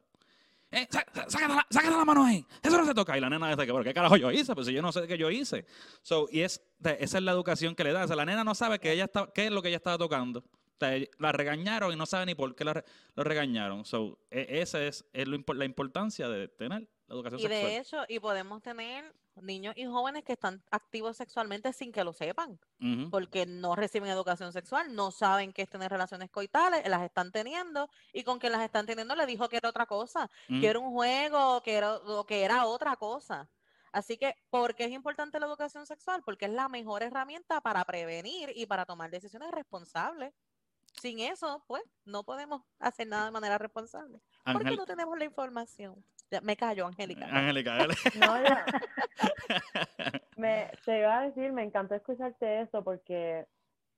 Eh, sácate, la, mano ahí. Eso no se toca. Y la nena dice que, ¿qué carajo yo hice? Pues si yo no sé qué yo hice. So, y es, esa es la educación que le da. O sea, la nena no sabe que ella está, qué es lo que ella estaba tocando. la regañaron y no sabe ni por qué la, lo regañaron. So, e, esa es, es la importancia de tener la educación y de hecho, y podemos tener niños y jóvenes que están activos sexualmente sin que lo sepan, porque no reciben educación sexual, no saben qué es tener relaciones coitales, las están teniendo y con que las están teniendo le dijo que era otra cosa, que era un juego, que era, que era otra cosa. Así que, ¿por qué es importante la educación sexual? Porque es la mejor herramienta para prevenir y para tomar decisiones responsables. Sin eso, pues, no podemos hacer nada de manera responsable. Porque no tenemos la información me callo, Angélica. Angélica, No, me, te iba a decir, me encantó escucharte eso porque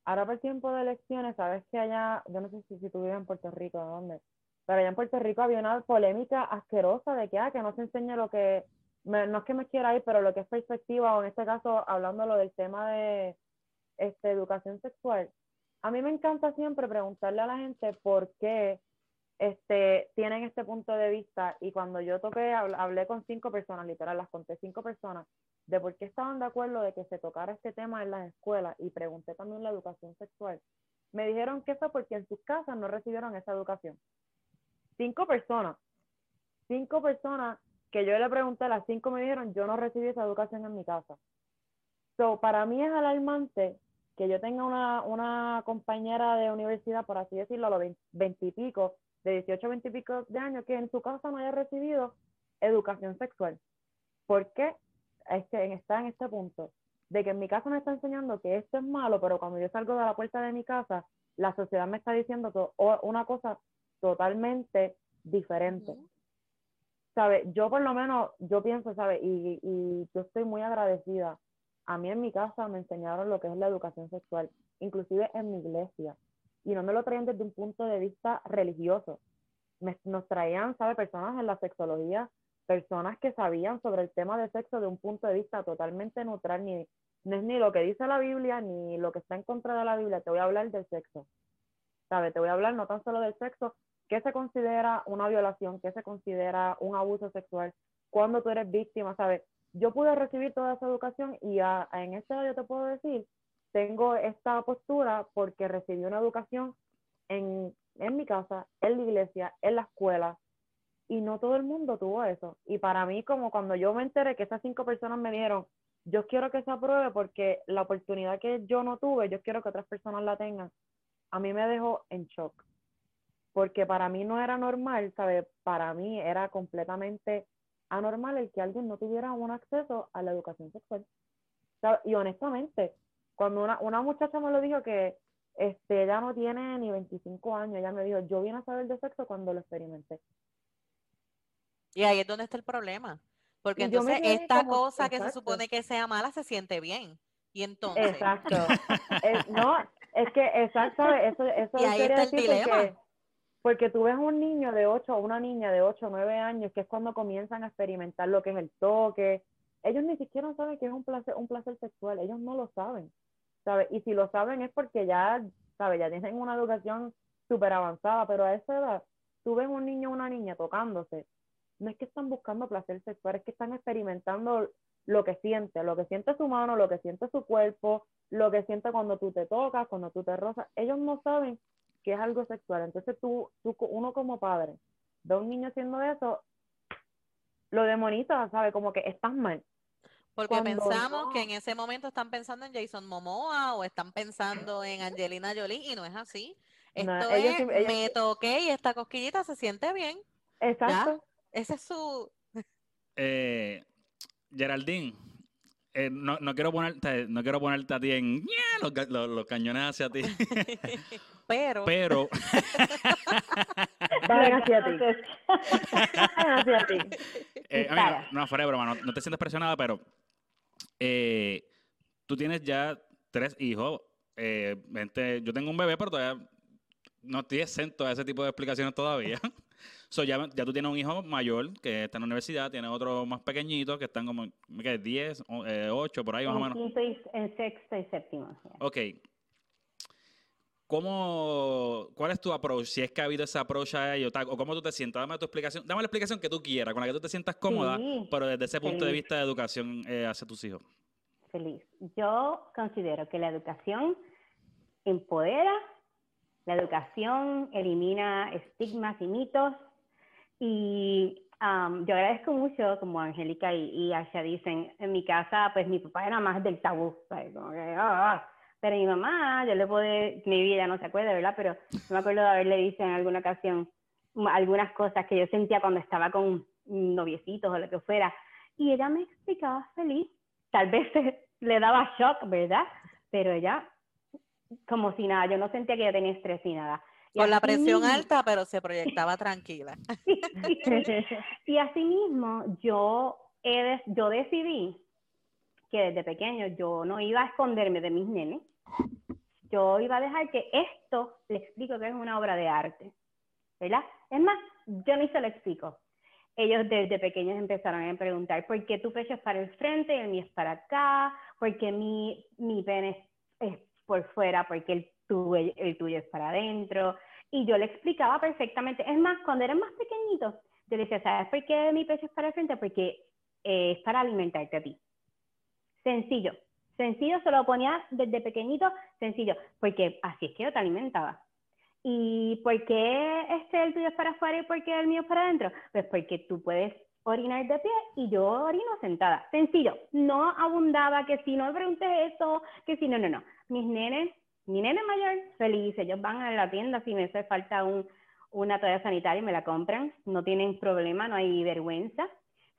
ahora por el tiempo de elecciones, sabes que allá, yo no sé si, si tú vives en Puerto Rico, ¿dónde? Pero allá en Puerto Rico había una polémica asquerosa de que, ah, que no se enseña lo que, no es que me quiera ir, pero lo que es perspectiva, o en este caso, hablando lo del tema de este, educación sexual. A mí me encanta siempre preguntarle a la gente por qué este, tienen este punto de vista y cuando yo toqué, hablé con cinco personas, literal, las conté cinco personas, de por qué estaban de acuerdo de que se tocara este tema en las escuelas y pregunté también la educación sexual. Me dijeron que eso porque en sus casas no recibieron esa educación. Cinco personas, cinco personas que yo le pregunté, las cinco me dijeron, yo no recibí esa educación en mi casa. So, para mí es alarmante que yo tenga una, una compañera de universidad, por así decirlo, a los veintipico, de 18 a 20 y pico de años que en su casa no haya recibido educación sexual. ¿Por qué este, está en este punto? De que en mi casa me está enseñando que esto es malo, pero cuando yo salgo de la puerta de mi casa, la sociedad me está diciendo una cosa totalmente diferente. ¿Sabe? Yo por lo menos, yo pienso, ¿sabe? Y, y yo estoy muy agradecida. A mí en mi casa me enseñaron lo que es la educación sexual, inclusive en mi iglesia y no me lo traían desde un punto de vista religioso. nos traían, ¿sabe? Personas en la sexología, personas que sabían sobre el tema de sexo de un punto de vista totalmente neutral, ni, no es ni lo que dice la Biblia, ni lo que está en contra de la Biblia, te voy a hablar del sexo. ¿Sabe? Te voy a hablar no tan solo del sexo, qué se considera una violación, qué se considera un abuso sexual, cuando tú eres víctima, ¿sabes? Yo pude recibir toda esa educación y en este yo te puedo decir tengo esta postura porque recibí una educación en, en mi casa, en la iglesia, en la escuela, y no todo el mundo tuvo eso. Y para mí, como cuando yo me enteré que esas cinco personas me dijeron, yo quiero que se apruebe porque la oportunidad que yo no tuve, yo quiero que otras personas la tengan, a mí me dejó en shock. Porque para mí no era normal, ¿sabes? Para mí era completamente anormal el que alguien no tuviera un acceso a la educación sexual. Y honestamente, cuando una, una muchacha me lo dijo que este, ella no tiene ni 25 años, ella me dijo, yo vine a saber de sexo cuando lo experimenté. Y ahí es donde está el problema. Porque entonces esta cosa que se supone que sea mala se siente bien. Y entonces. Exacto. no, Es que, exacto, eso, eso Y ahí está el dilema. porque, porque tú ves un niño de 8 o una niña de 8 o 9 años que es cuando comienzan a experimentar lo que es el toque. Ellos ni siquiera saben que es un placer, un placer sexual, ellos no lo saben, Y si lo saben es porque ya, ¿sabes? Ya tienen una educación súper avanzada, pero a esa edad, tú ves un niño o una niña tocándose, no es que están buscando placer sexual, es que están experimentando lo que siente, lo que siente su mano, lo que siente su cuerpo, lo que siente cuando tú te tocas, cuando tú te rozas. Ellos no saben que es algo sexual. Entonces tú, tú uno como padre, ve a un niño haciendo eso, lo demoniza, ¿sabes? Como que estás mal. Porque Cuando pensamos no. que en ese momento están pensando en Jason Momoa o están pensando en Angelina Jolie y no es así. No, Esto ellos es, ellos- me toqué y esta cosquillita se siente bien. Exacto. Ese es su... Eh, Geraldine, eh, no, no quiero ponerte, no quiero ponerte a ti en los, ga- los- los cañones hacia ti, Pero, pero Van hacia ti. Van hacia ti. eh, a mí, Dispara. no, no, fuera de broma, no, no te sientes presionada, pero eh, tú tienes ya tres hijos. eh, yo tengo un bebé, pero todavía no estoy exento a ese tipo de explicaciones todavía. So, ya, ya tú tienes un hijo mayor que está en la universidad, tienes otro más pequeñito que están como ¿qué? 10, o, eh, 8, por ahí más o en menos. quinto y en sexto y séptimo. ya. Ok. ¿Cómo, ¿Cuál es tu approach? Si es que ha habido ese approach a ellos, tal, o cómo tú te sientas, dame tu explicación, dame la explicación que tú quieras, con la que tú te sientas cómoda, Sí, pero desde ese punto de feliz. vista de educación eh, hacia tus hijos. Feliz. Yo considero que la educación empodera, la educación elimina estigmas y mitos y am, yo agradezco mucho, como Angélica y, y Asha dicen, en mi casa, pues mi papá era más del tabú, ¿sabes? Como que, "Ah, ah". Pero mi mamá, yo le puedo, mi vida no se acuerda, ¿verdad? Pero yo me acuerdo de haberle dicho en alguna ocasión algunas cosas que yo sentía cuando estaba con noviecitos o lo que fuera, y ella me explicaba feliz, tal vez le daba shock, ¿verdad? Pero ella, como si nada, yo no sentía que ella tenía estrés ni nada. Y con la así presión mismo- alta, pero se proyectaba tranquila. y asimismo, yo, he yo decidí que desde pequeño yo no iba a esconderme de mis nenes. Yo iba a dejar que esto le explico que es una obra de arte. ¿Verdad? Es más, yo ni se lo explico. Ellos desde pequeños empezaron a preguntar, ¿por qué tu pecho es para el frente y el mío es para acá? ¿Por qué mi, mi pene es, por fuera? ¿Por qué el tuyo, el tuyo es para adentro? Y yo le explicaba perfectamente. Es más, cuando eran más pequeñitos, yo le decía, ¿sabes por qué mi pecho es para el frente? Porque eh, es para alimentarte a ti. Sencillo. Sencillo, se lo ponía desde pequeñito, sencillo, porque así es que yo te alimentaba. ¿Y por qué este el tuyo es para afuera y por qué el mío es para adentro? Pues porque tú puedes orinar de pie y yo orino sentada. Sencillo. No abundaba que si no me preguntes eso, que si no, no, no. Mis nenes, mi nene mayor, feliz. Ellos van a la tienda si me hace falta un, una toalla sanitaria y me la compran. No tienen problema, no hay vergüenza.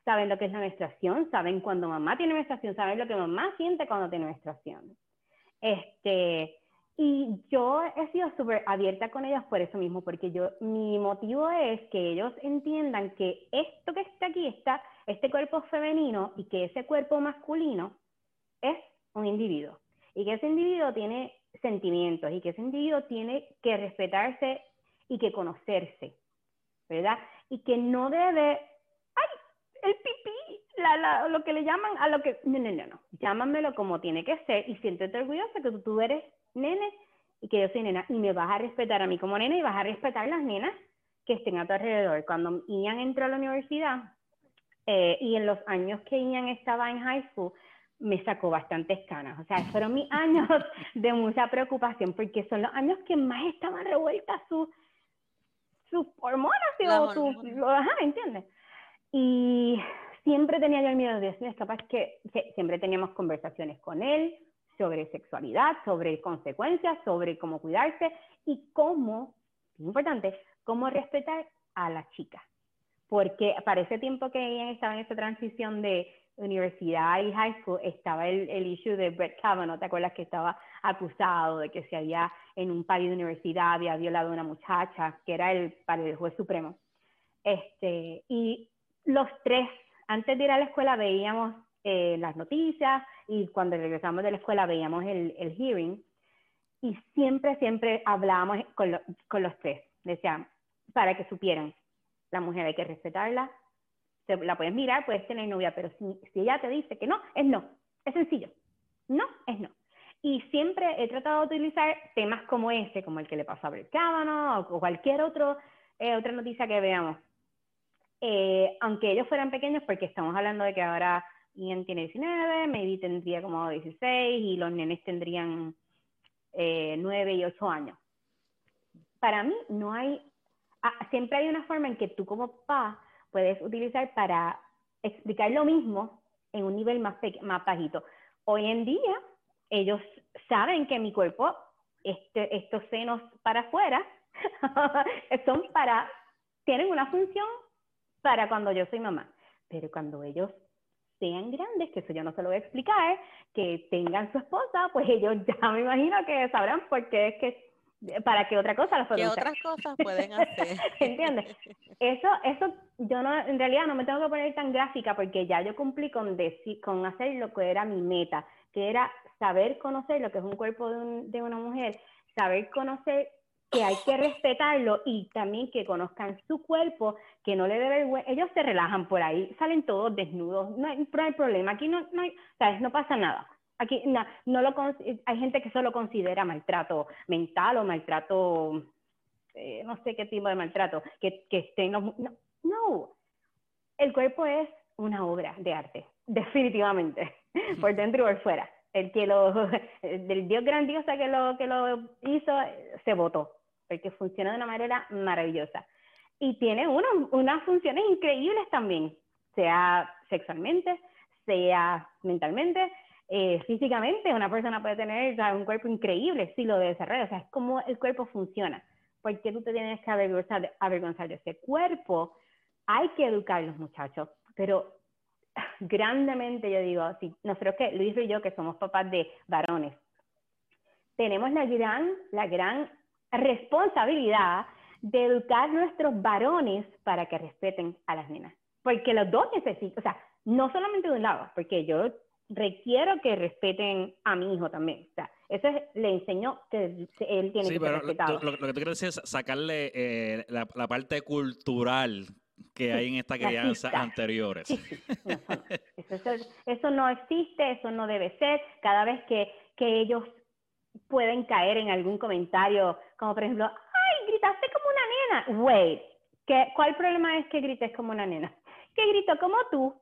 Saben lo que es la menstruación, saben cuando mamá tiene menstruación, saben lo que mamá siente cuando tiene menstruación. Este, y yo he sido súper abierta con ellos por eso mismo, porque yo, mi motivo es que ellos entiendan que esto que está aquí, está, este cuerpo femenino y que ese cuerpo masculino es un individuo. Y que ese individuo tiene sentimientos y que ese individuo tiene que respetarse y que conocerse, ¿verdad? Y que no debe, el pipí, la, la, lo que le llaman a lo que, no, no, no, no, llámamelo como tiene que ser y siéntete orgullosa que tú, tú eres nene y que yo soy nena y me vas a respetar a mí como nena y vas a respetar las nenas que estén a tu alrededor. Cuando Ian entró a la universidad eh, y en los años que Ian estaba en high school, me sacó bastantes canas. O sea, fueron mis años de mucha preocupación porque son los años que más estaban revueltas sus sus hormonas o sus, ajá, ¿entiendes? Y siempre tenía yo el miedo de Dios, capaz que siempre teníamos conversaciones con él sobre sexualidad, sobre consecuencias, sobre cómo cuidarse y cómo, importante, cómo respetar a la chica. Porque para ese tiempo que ella estaba en esa transición de universidad y high school, estaba el, el issue de Brett Kavanaugh, ¿te acuerdas que estaba acusado de que se había en un país de universidad había violado a una muchacha, que era el para el juez supremo? Este, y los tres, antes de ir a la escuela, veíamos eh, las noticias y cuando regresamos de la escuela veíamos el, hearing. y siempre, siempre hablábamos con, con los tres. Decían, para que supieran, la mujer hay que respetarla, se, la puedes mirar, puedes tener novia, pero si, si ella te dice que no, es no. Es sencillo. No, es no. Y siempre he tratado de utilizar temas como ese, como el que le pasó a Brett o cualquier otro, eh, otra noticia que veamos. Eh, aunque ellos fueran pequeños, porque estamos hablando de que ahora Ian tiene 19, Maybe tendría como 16 y los nenes tendrían eh, 9 y 8 años. Para mí no hay, ah, siempre hay una forma en que tú como papá puedes utilizar para explicar lo mismo en un nivel más, más bajito. Hoy en día ellos saben que mi cuerpo, este, estos senos para afuera, son para, tienen una función para cuando yo soy mamá. Pero cuando ellos sean grandes, que eso yo no se lo voy a explicar, que tengan su esposa, pues ellos ya me imagino que sabrán por qué es que para qué otra cosa las pueden ¿Qué otras cosas pueden hacer? ¿Entiendes? Eso, eso, yo no, en realidad no me tengo que poner tan gráfica porque ya yo cumplí con, decir, con hacer lo que era mi meta, que era saber conocer lo que es un cuerpo de, un, de una mujer, saber conocer que hay que respetarlo y también que conozcan su cuerpo, que no le debe ellos se relajan por ahí, salen todos desnudos, no hay, problema, aquí no, no, hay, ¿sabes? no pasa nada. Aquí no, no lo, hay gente que solo considera maltrato mental o maltrato, eh, no sé qué tipo de maltrato, que, que estén no, no, el cuerpo es una obra de arte, definitivamente, por dentro y por fuera. El que lo, del Dios grandioso que lo, que lo hizo, se votó, porque funciona de una manera maravillosa. Y tiene uno, unas funciones increíbles también, sea sexualmente, sea mentalmente, eh, físicamente una persona puede tener un cuerpo increíble si lo desarrolla, o sea, es como el cuerpo funciona. porque tú te tienes que avergonzar avergonzar de ese cuerpo? Hay que educar a los muchachos, pero grandemente yo digo, si nosotros que Luis y yo que somos papás de varones, tenemos la gran, la gran responsabilidad de educar a nuestros varones para que respeten a las nenas. Porque los dos necesitan, o sea, no solamente de un lado, porque yo requiero que respeten a mi hijo también. O sea, eso le enseñó que él tiene que ser respetado. Lo, lo, que tú quieres decir es sacarle eh, la, parte cultural que hay en esta crianza anteriores. Eso, no existe, eso no debe ser. Cada vez que, que ellos pueden caer en algún comentario, como por ejemplo, ay, gritaste como una nena. Wait, ¿qué, ¿cuál problema es que grites como una nena? Que grito como tú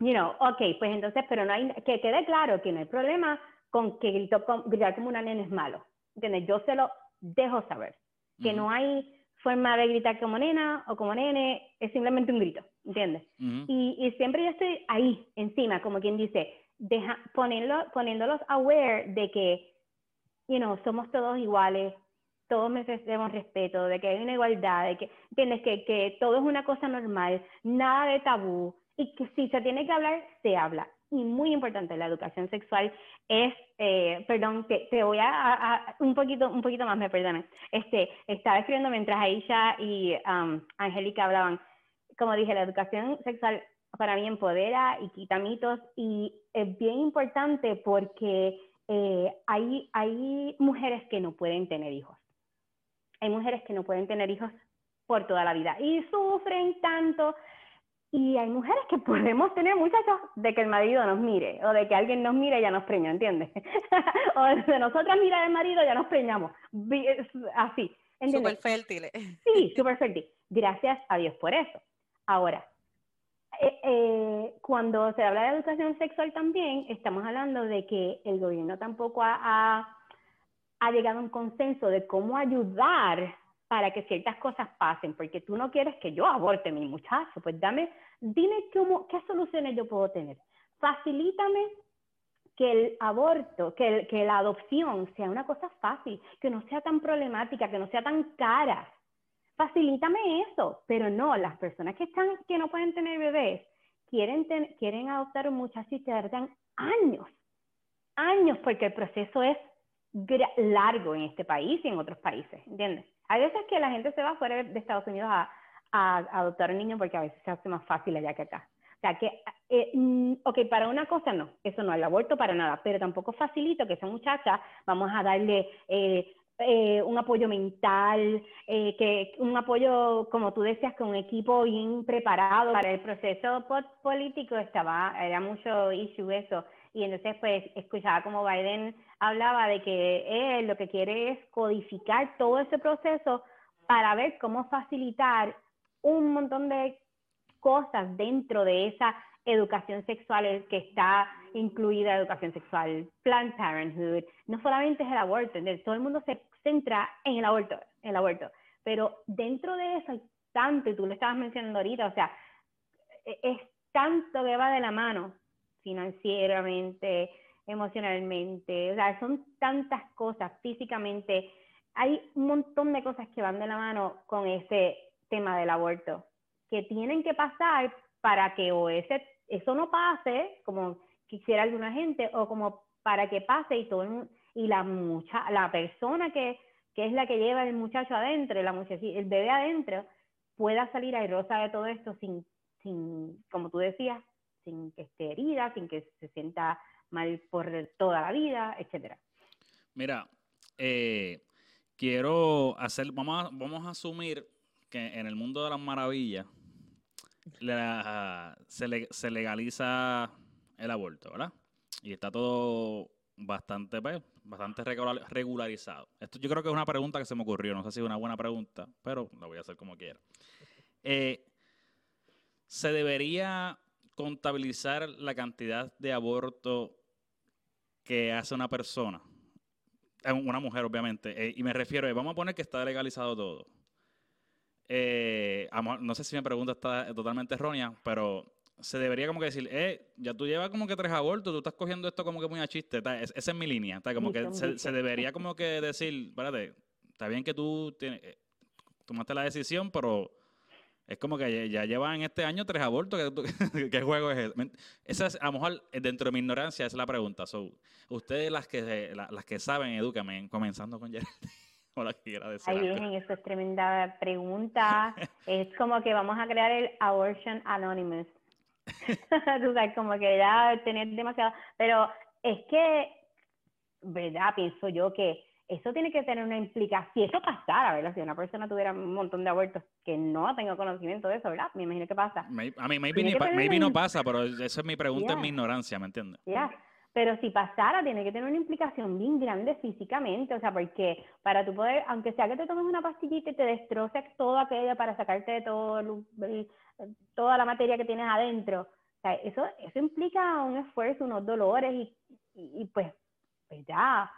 you know, ok, pues entonces, pero no hay, que quede claro que no hay problema con que grito, gritar como una nena es malo, ¿entiendes? Yo se lo dejo saber, que no hay forma de gritar como nena o como nene, es simplemente un grito, ¿entiendes? y, y, siempre yo estoy ahí, encima, como quien dice, deja, ponerlo, poniéndolos aware de que, you know, somos todos iguales, todos merecemos respeto, de que hay una igualdad, de que, ¿entiendes? Que, que todo es una cosa normal, nada de tabú, y que si se tiene que hablar, se habla. Y muy importante, la educación sexual es, eh, perdón, te, te voy a, un poquito un poquito más, me perdonen. Este, estaba escribiendo mientras Aisha y um, Angélica hablaban. Como dije, la educación sexual para mí empodera y quita mitos y es bien importante porque eh, hay, hay mujeres que no pueden tener hijos. Hay mujeres que no pueden tener hijos por toda la vida y sufren tanto y hay mujeres que podemos tener muchachos de que el marido nos mire, o de que alguien nos mire y ya nos preña, ¿entiendes? o de nosotras mirar al marido ya nos preñamos. Así. Súper fértiles. Sí, súper fértil. Gracias a Dios por eso. Ahora, eh, eh, cuando se habla de educación sexual también, estamos hablando de que el gobierno tampoco ha, llegado a un consenso de cómo ayudar para que ciertas cosas pasen, porque tú no quieres que yo aborte mi muchacho, pues dame, dime cómo, qué soluciones yo puedo tener. Facilítame que el aborto, que, que la adopción sea una cosa fácil, que no sea tan problemática, que no sea tan cara. Facilítame eso, pero no, las personas que están, que no pueden tener bebés, quieren, quieren adoptar un muchacho y tardan años, años, porque el proceso es largo en este país y en otros países, ¿entiendes? Hay veces que la gente se va fuera de Estados Unidos a, adoptar un niño porque a veces se hace más fácil allá que acá. sea, que, eh, mm, ok, para una cosa no, eso no, el aborto para nada, pero tampoco facilito que esa muchacha, vamos a darle eh, eh, un apoyo mental, eh, que un apoyo, como tú decías, con un equipo bien preparado para el proceso político, estaba, era mucho issue eso. Y entonces, pues, escuchaba como Biden hablaba de que él lo que quiere es codificar todo ese proceso para ver cómo facilitar un montón de cosas dentro de esa educación sexual que está incluida educación sexual, Planned Parenthood, no solamente es el aborto, todo el mundo se centra en el aborto, el aborto, pero dentro de eso hay tanto, y tú lo estabas mencionando ahorita, o sea, e, es tanto que va de la mano financieramente, emocionalmente, o sea, son tantas cosas físicamente, hay un montón de cosas que van de la mano con ese tema del aborto, que tienen que pasar para que o ese eso no pase como quisiera alguna gente o como para que pase y todo y la mucha la persona que, que es la que lleva el muchacho adentro, la el bebé adentro, pueda salir airosa de todo esto sin, sin, como tú decías, sin que esté herida, sin que se sienta mal por toda la vida, etcétera. Mira, eh, quiero hacer, vamos a, vamos a asumir que en el mundo de las maravillas, se, legaliza el aborto, ¿verdad? Y está todo bastante, pues, bastante regularizado. Esto yo creo que es una pregunta que se me ocurrió, no sé si es una buena pregunta, pero la voy a hacer como quiera. Eh, ¿Se debería contabilizar la cantidad de aborto que hace una persona? Eh, una mujer, obviamente. Eh, y me refiero, vamos a poner que está legalizado todo. Eh, no sé si mi pregunta está totalmente errónea, pero se debería como que decir, eh, ya tú llevas como que tres abortos, tú estás cogiendo esto como que muy a chiste, esa es mi línea, está como que se, debería como que decir, espérate, está bien que tú tienes, eh, tomaste la decisión, pero es como que ya, llevan este año tres abortos, ¿qué, juego es ese? Esa es, a lo mejor, dentro de mi ignorancia, esa es la pregunta. So, ustedes las que, las que saben, edúcame, comenzando con Geraldine. Ahí Virgen, eso es tremenda pregunta. es como que vamos a crear el Abortion Anonymous. Tú sabes, como que ya tener demasiado. Pero es que, ¿verdad? Pienso yo que eso tiene que tener una implicación. Si eso pasara, ¿verdad? Si una persona tuviera un montón de abortos, que no tengo conocimiento de eso, ¿verdad? Me imagino que pasa. a mí, maybe, no pasa, pero esa es mi pregunta, en mi ignorancia, ¿me entiendes? Ya. Pero si pasara, tiene que tener una implicación bien grande físicamente, o sea, porque para tu poder, aunque sea que te tomes una pastillita y te destroces todo aquello para sacarte de todo toda la materia que tienes adentro, o sea, eso, eso implica un esfuerzo, unos dolores y, y, pues, pues ya,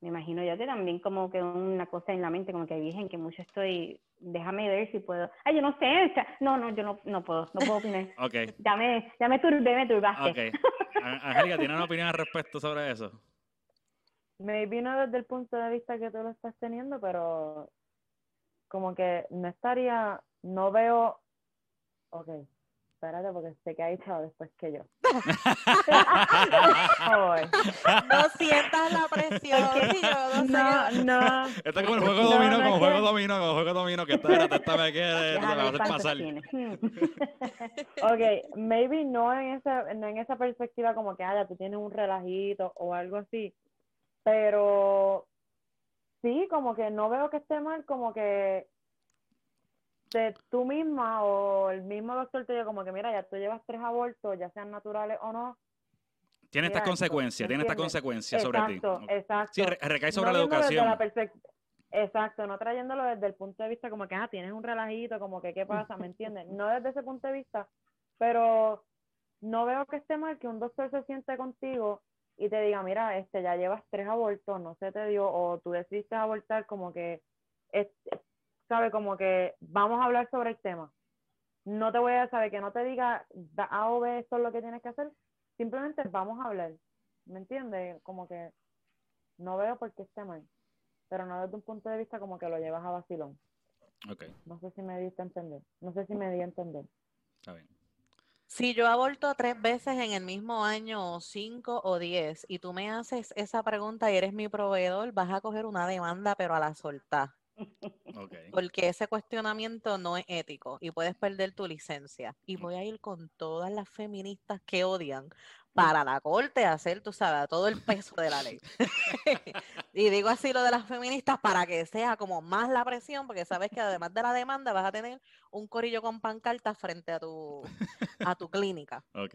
me imagino yo que también como que una cosa en la mente, como que dije que mucho estoy, déjame ver si puedo. Ay, yo no sé, no, no, yo no, no puedo, no puedo opinar. ok. Ya me, ya me turbé, me turbaste. Ok. Angélica, ¿tiene una opinión al respecto sobre eso? Me vino desde el punto de vista que tú lo estás teniendo, pero como que no estaría, no veo, ok, espérate porque sé que ha echado después que yo. no sientas la presión. yo no, no, Está como el juego dominó, como juego dominó, como juego dominó, que está, esta me quiere, te va a hacer pasar. ok, maybe no en esa, no en esa perspectiva como que, haya, tú tienes un relajito o algo así, pero sí, como que no veo que esté mal, como que de tú misma o el mismo doctor te diga como que mira, ya tú llevas tres abortos, ya sean naturales o no. Tiene esta consecuencia, tiene esta consecuencia sobre ti. Exacto, exacto. Sí, recae sobre la educación. exacto, no trayéndolo desde el punto de vista como que, ah, tienes un relajito, como que, ¿qué pasa? ¿Me entiendes? No desde ese punto de vista, pero no veo que esté mal que un doctor se siente contigo y te diga, mira, este, ya llevas tres abortos, no se te dio, o tú decidiste abortar como que, este, sabe como que vamos a hablar sobre el tema. No te voy a saber que no te diga A o B, esto es lo que tienes que hacer. Simplemente vamos a hablar. ¿Me entiendes? Como que no veo por qué esté mal. Pero no desde un punto de vista como que lo llevas a vacilón. Okay. No sé si me diste a entender. No sé si me di a entender. Está bien. Si yo aborto tres veces en el mismo año, o cinco o diez, y tú me haces esa pregunta y eres mi proveedor, vas a coger una demanda, pero a la soltar. Porque ese cuestionamiento no es ético y puedes perder tu licencia. Y Mm. voy a ir con todas las feministas que odian para la corte a hacer, tú sabes, todo el peso de la ley. y digo así lo de las feministas para que sea como más la presión, porque sabes que además de la demanda vas a tener un corillo con pancartas frente a tu, a tu clínica. Ok.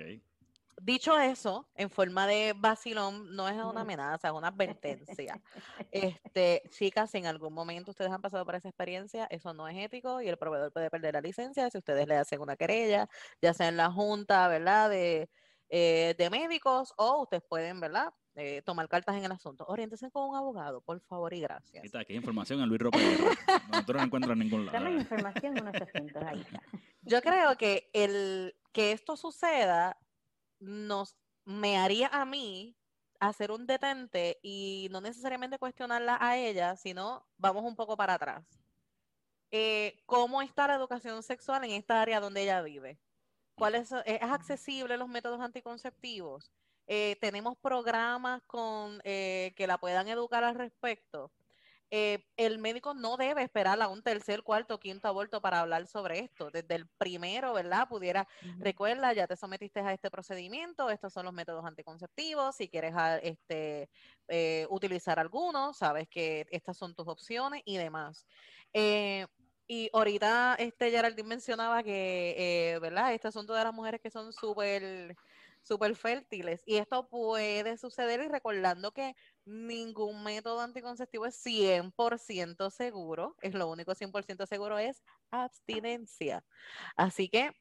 Dicho eso, en forma de vacilón, no es una amenaza, es una advertencia. Este, chicas, si en algún momento ustedes han pasado por esa experiencia, eso no es ético y el proveedor puede perder la licencia si ustedes le hacen una querella, ya sea en la junta, ¿verdad? De, eh, de médicos o ustedes pueden, ¿verdad? Eh, tomar cartas en el asunto. Oriéntense con un abogado, por favor y gracias. Ahí está, aquí hay información en Luis Roper. Nosotros no encuentro en ningún Dame lado. información 1800, ahí está. Yo creo que el que esto suceda nos me haría a mí hacer un detente y no necesariamente cuestionarla a ella, sino vamos un poco para atrás. Eh, ¿Cómo está la educación sexual en esta área donde ella vive? ¿Cuáles son- ¿Es accesible los métodos anticonceptivos? Eh, ¿Tenemos programas con, eh, que la puedan educar al respecto? Eh, el médico no debe esperar a un tercer, cuarto, quinto aborto para hablar sobre esto. Desde el primero, ¿verdad? Pudiera, recuerda, ya te sometiste a este procedimiento, estos son los métodos anticonceptivos, si quieres ah, este, eh, utilizar algunos, sabes que estas son tus opciones y demás. Eh, y ahorita este Geraldine mencionaba que, ¿verdad? Este asunto de las mujeres que son súper súper fértiles y esto puede suceder y recordando que ningún método anticonceptivo es 100% seguro, es lo único 100% seguro es abstinencia. Así que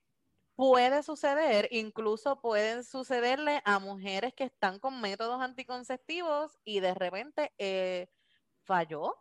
puede suceder, incluso pueden sucederle a mujeres que están con métodos anticonceptivos y de repente eh, falló.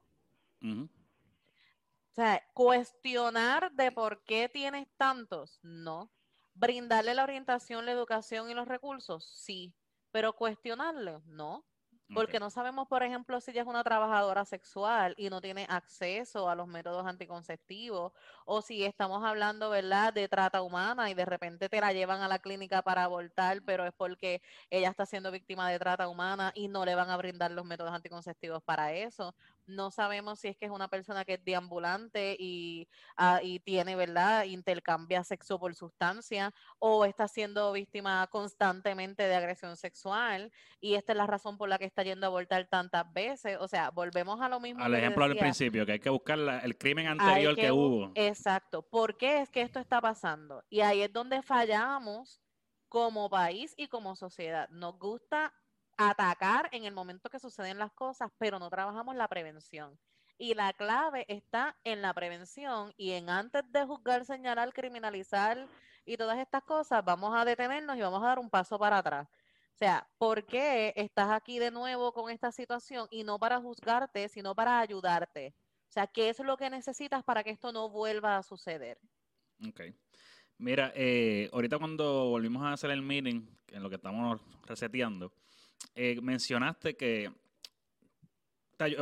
O sea, cuestionar de por qué tienes tantos, no. Brindarle la orientación, la educación y los recursos, sí. Pero cuestionarlo, no. Porque no sabemos, por ejemplo, si ella es una trabajadora sexual y no tiene acceso a los métodos anticonceptivos, o si estamos hablando, ¿verdad?, de trata humana y de repente te la llevan a la clínica para abortar, pero es porque ella está siendo víctima de trata humana y no le van a brindar los métodos anticonceptivos para eso. No sabemos si es que es una persona que es deambulante y, ah, y tiene, ¿verdad?, intercambia sexo por sustancia, o está siendo víctima constantemente de agresión sexual y esta es la razón por la que está yendo a abortar tantas veces. O sea, volvemos a lo mismo. Al ejemplo del principio, que hay que buscar la- el crimen anterior que, hubo. Exacto. ¿Por qué es que esto está pasando? Y ahí es donde fallamos como país y como sociedad. Nos gusta atacar en el momento que suceden las cosas, pero no trabajamos la prevención. Y la clave está en la prevención y en antes de juzgar, señalar, criminalizar y todas estas cosas, vamos a detenernos y vamos a dar un paso para atrás. O sea, ¿por qué estás aquí de nuevo con esta situación y no para juzgarte, sino para ayudarte? O sea, ¿qué es lo que necesitas para que esto no vuelva a suceder? Ok. Mira, eh, ahorita cuando volvimos a hacer el meeting, en lo que estamos reseteando, eh, mencionaste que.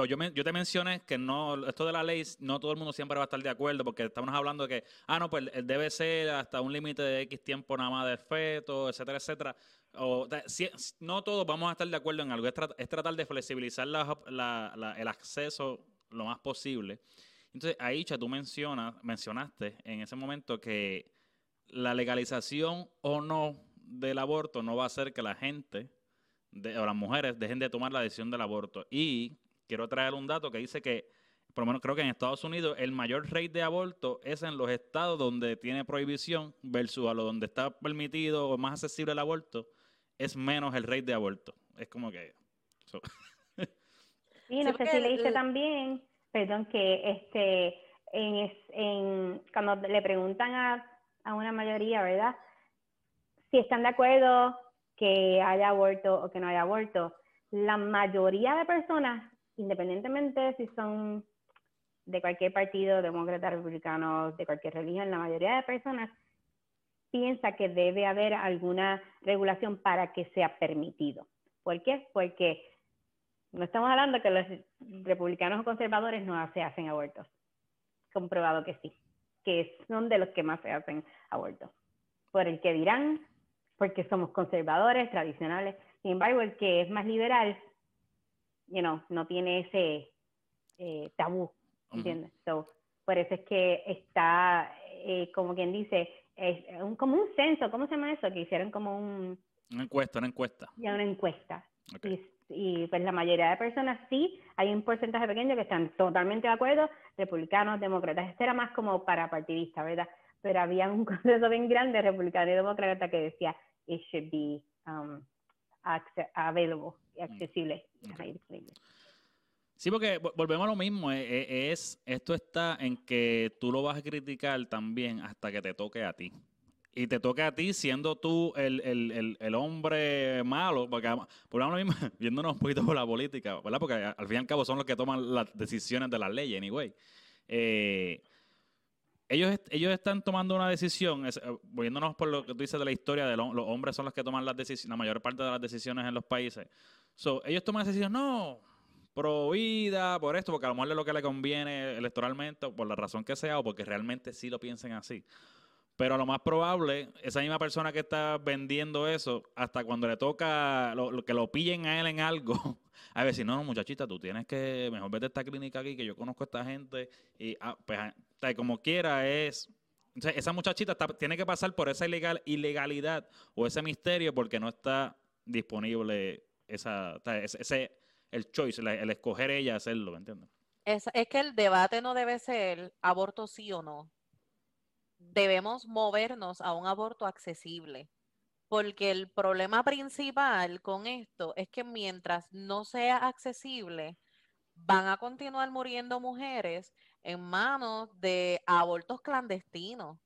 Yo, te mencioné que no, esto de la ley, no todo el mundo siempre va a estar de acuerdo, porque estamos hablando de que, ah, no, pues debe ser hasta un límite de X tiempo nada más del feto, etcétera, etcétera. O, no todos vamos a estar de acuerdo en algo, es, tra- es tratar de flexibilizar el acceso lo más posible. Entonces, ahí, Cha, tú mencionas, mencionaste en ese momento que la legalización o no del aborto no va a hacer que la gente de- o las mujeres dejen de tomar la decisión del aborto. Y quiero traer un dato que dice que, por lo menos creo que en Estados Unidos, el mayor rate de aborto es en los estados donde tiene prohibición versus a lo donde está permitido o más accesible el aborto, es menos el rate de aborto. Es como que... so- Sí, Sí, no sé si leíste también, perdón, que este, en, es- en, cuando le preguntan a, a una mayoría, ¿verdad? Si están de acuerdo que haya aborto o que no haya aborto, la mayoría de personas, independientemente de si son de cualquier partido, demócrata, republicano, de cualquier religión, la mayoría de personas piensa que debe haber alguna regulación para que sea permitido. ¿Por qué? Porque no estamos hablando que los republicanos o conservadores no se hacen abortos. Comprobado que sí, que son de los que más se hacen abortos. Por el que dirán, porque somos conservadores, tradicionales. Sin embargo, el que es más liberal, you know, no tiene ese eh, tabú. ¿entiendes? So, por eso es que está, eh, como quien dice, es un, como un censo, ¿cómo se llama eso? Que hicieron como un... Una encuesta, una encuesta. Ya una encuesta. Ok. Y, y, pues la mayoría de personas sí, hay un porcentaje pequeño que están totalmente de acuerdo, republicanos, demócratas, este era más como para partidistas, ¿verdad? Pero había un consenso bien grande, republicano y demócrata, que decía, it should be um, available, accesible. Ok. Ahí disponible. Sí, porque vo- volvemos a lo mismo. eh, eh, Es, esto está en que tú lo vas a criticar también hasta que te toque a ti. Y te toque a ti siendo tú el, el, el, el hombre malo, porque a lo mismo, viéndonos un poquito por la política, ¿verdad? Porque al fin y al cabo son los que toman las decisiones de las leyes, anyway. Eh, ellos, ellos están tomando una decisión, eh, volviéndonos por lo que tú dices de la historia, de lo- los hombres son los que toman las decisiones, la mayor parte de las decisiones en los países. So, ellos toman la decisión, no, pro vida, por esto, porque a lo mejor es lo que le conviene electoralmente, o por la razón que sea, o porque realmente sí lo piensen así. Pero lo más probable, esa misma persona que está vendiendo eso, hasta cuando le toca lo, que lo pillen a él en algo, a ver si no, muchachita, tú tienes que mejor vete a esta clínica aquí, que yo conozco a esta gente, y ah, pues, como quiera es. esa muchachita tiene que pasar por esa ilegal, ilegalidad o ese misterio porque no está disponible esa, el choice, el escoger ella hacerlo, ¿me entiendes? Es, es que el debate no debe ser aborto sí o no. Debemos movernos a un aborto accesible, porque el problema principal con esto es que mientras no sea accesible, van a continuar muriendo mujeres en manos de abortos clandestinos.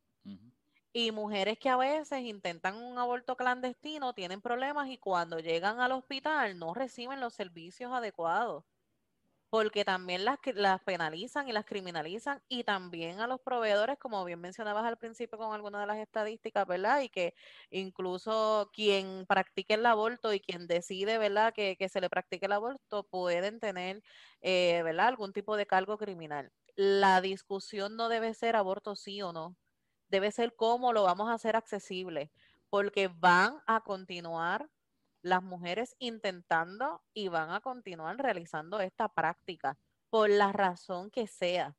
Y mujeres que a veces intentan un aborto clandestino tienen problemas y cuando llegan al hospital no reciben los servicios adecuados, porque también las, las penalizan y las criminalizan y también a los proveedores, como bien mencionabas al principio con algunas de las estadísticas, ¿verdad? Y que incluso quien practique el aborto y quien decide, ¿verdad? Que, que se le practique el aborto pueden tener, eh, ¿verdad? Algún tipo de cargo criminal. La discusión no debe ser aborto sí o no debe ser cómo lo vamos a hacer accesible, porque van a continuar las mujeres intentando y van a continuar realizando esta práctica por la razón que sea,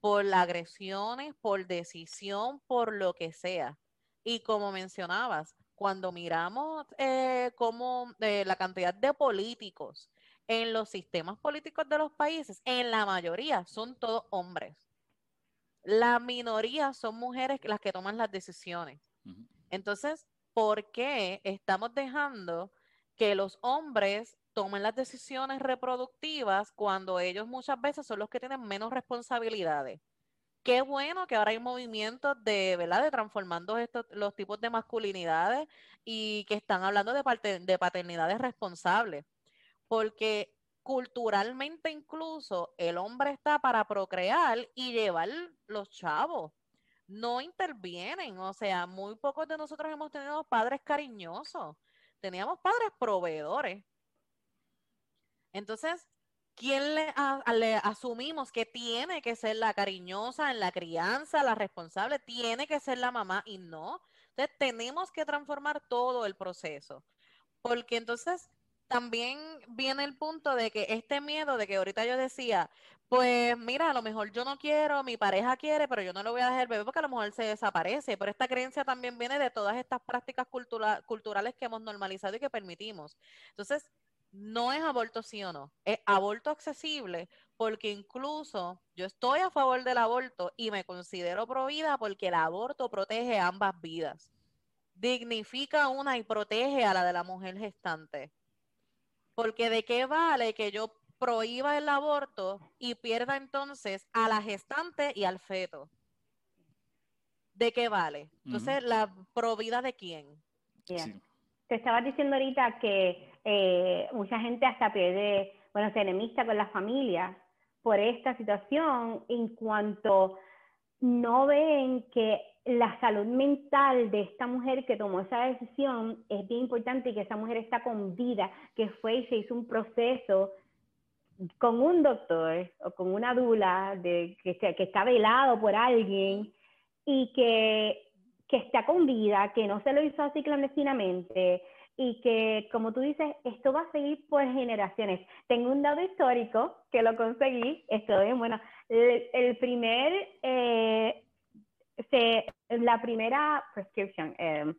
por agresiones, por decisión, por lo que sea. Y como mencionabas, cuando miramos eh, cómo eh, la cantidad de políticos en los sistemas políticos de los países, en la mayoría son todos hombres. La minoría son mujeres las que toman las decisiones. Entonces, ¿por qué estamos dejando que los hombres tomen las decisiones reproductivas cuando ellos muchas veces son los que tienen menos responsabilidades? Qué bueno que ahora hay movimientos de, ¿verdad? De transformando estos, los tipos de masculinidades y que están hablando de, parte- de paternidades responsables. Porque culturalmente incluso el hombre está para procrear y llevar los chavos. No intervienen, o sea, muy pocos de nosotros hemos tenido padres cariñosos, teníamos padres proveedores. Entonces, ¿quién le, a- le asumimos que tiene que ser la cariñosa en la crianza, la responsable? Tiene que ser la mamá y no. Entonces, tenemos que transformar todo el proceso. Porque entonces también viene el punto de que este miedo de que ahorita yo decía, pues mira, a lo mejor yo no quiero, mi pareja quiere, pero yo no le voy a dejar el bebé porque a lo mejor se desaparece. Pero esta creencia también viene de todas estas prácticas cultura- culturales que hemos normalizado y que permitimos. Entonces, no es aborto sí o no, es aborto accesible porque incluso yo estoy a favor del aborto y me considero pro porque el aborto protege ambas vidas dignifica una y protege a la de la mujer gestante. Porque de qué vale que yo prohíba el aborto y pierda entonces a la gestante y al feto. ¿De qué vale? Entonces, ¿la provida de quién? Yeah. Sí. Te estabas diciendo ahorita que eh, mucha gente hasta pierde, bueno, se enemista con las familias por esta situación en cuanto no ven que la salud mental de esta mujer que tomó esa decisión es bien importante y que esa mujer está con vida, que fue y se hizo un proceso con un doctor o con una dula que, está velado por alguien y que, que está con vida, que no se lo hizo así clandestinamente y que, como tú dices, esto va a seguir por generaciones. Tengo un dato histórico que lo conseguí, esto bien bueno. El, primer, eh, la primera prescription, eh,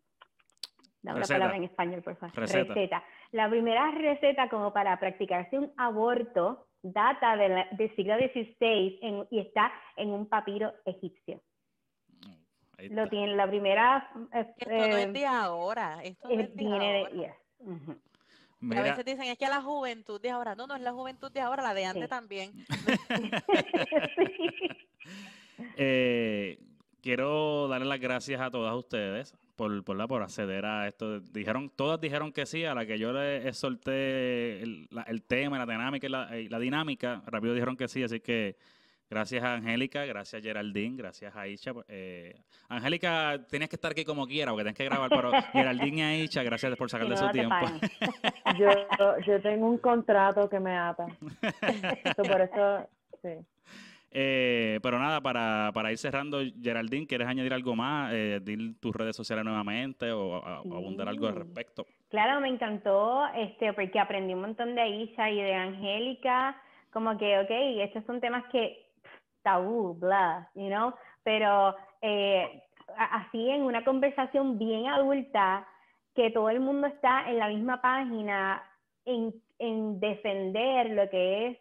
dame palabra en español, por favor. Receta. La primera receta como para practicarse un aborto data del siglo XVI y está en un papiro egipcio. Lo tiene la primera. esto no es de ahora. Esto no es de ahora. A veces dicen es que la juventud de ahora. No, no es la juventud de ahora, la de antes también. eh, quiero darle las gracias a todas ustedes por, por, la, por acceder a esto. Dijeron, todas dijeron que sí, a la que yo les solté el, el tema, la dinámica y la, la dinámica, rápido dijeron que sí, así que Gracias a Angélica, gracias a Geraldine, gracias a Aisha. Eh, Angélica, tienes que estar aquí como quiera porque tienes que grabar, pero Geraldine y Aisha, gracias por sacarle su tiempo. yo, yo tengo un contrato que me ata. por eso, sí. Eh, pero nada, para, para, ir cerrando, Geraldine, ¿quieres añadir algo más? Eh, tus redes sociales nuevamente o, abundar algo al respecto. Claro, me encantó este porque aprendí un montón de Aisha y de Angélica. Como que, ok, estos son temas que tabú, bla, you know, pero eh, así en una conversación bien adulta, que todo el mundo está en la misma página en, en defender lo que es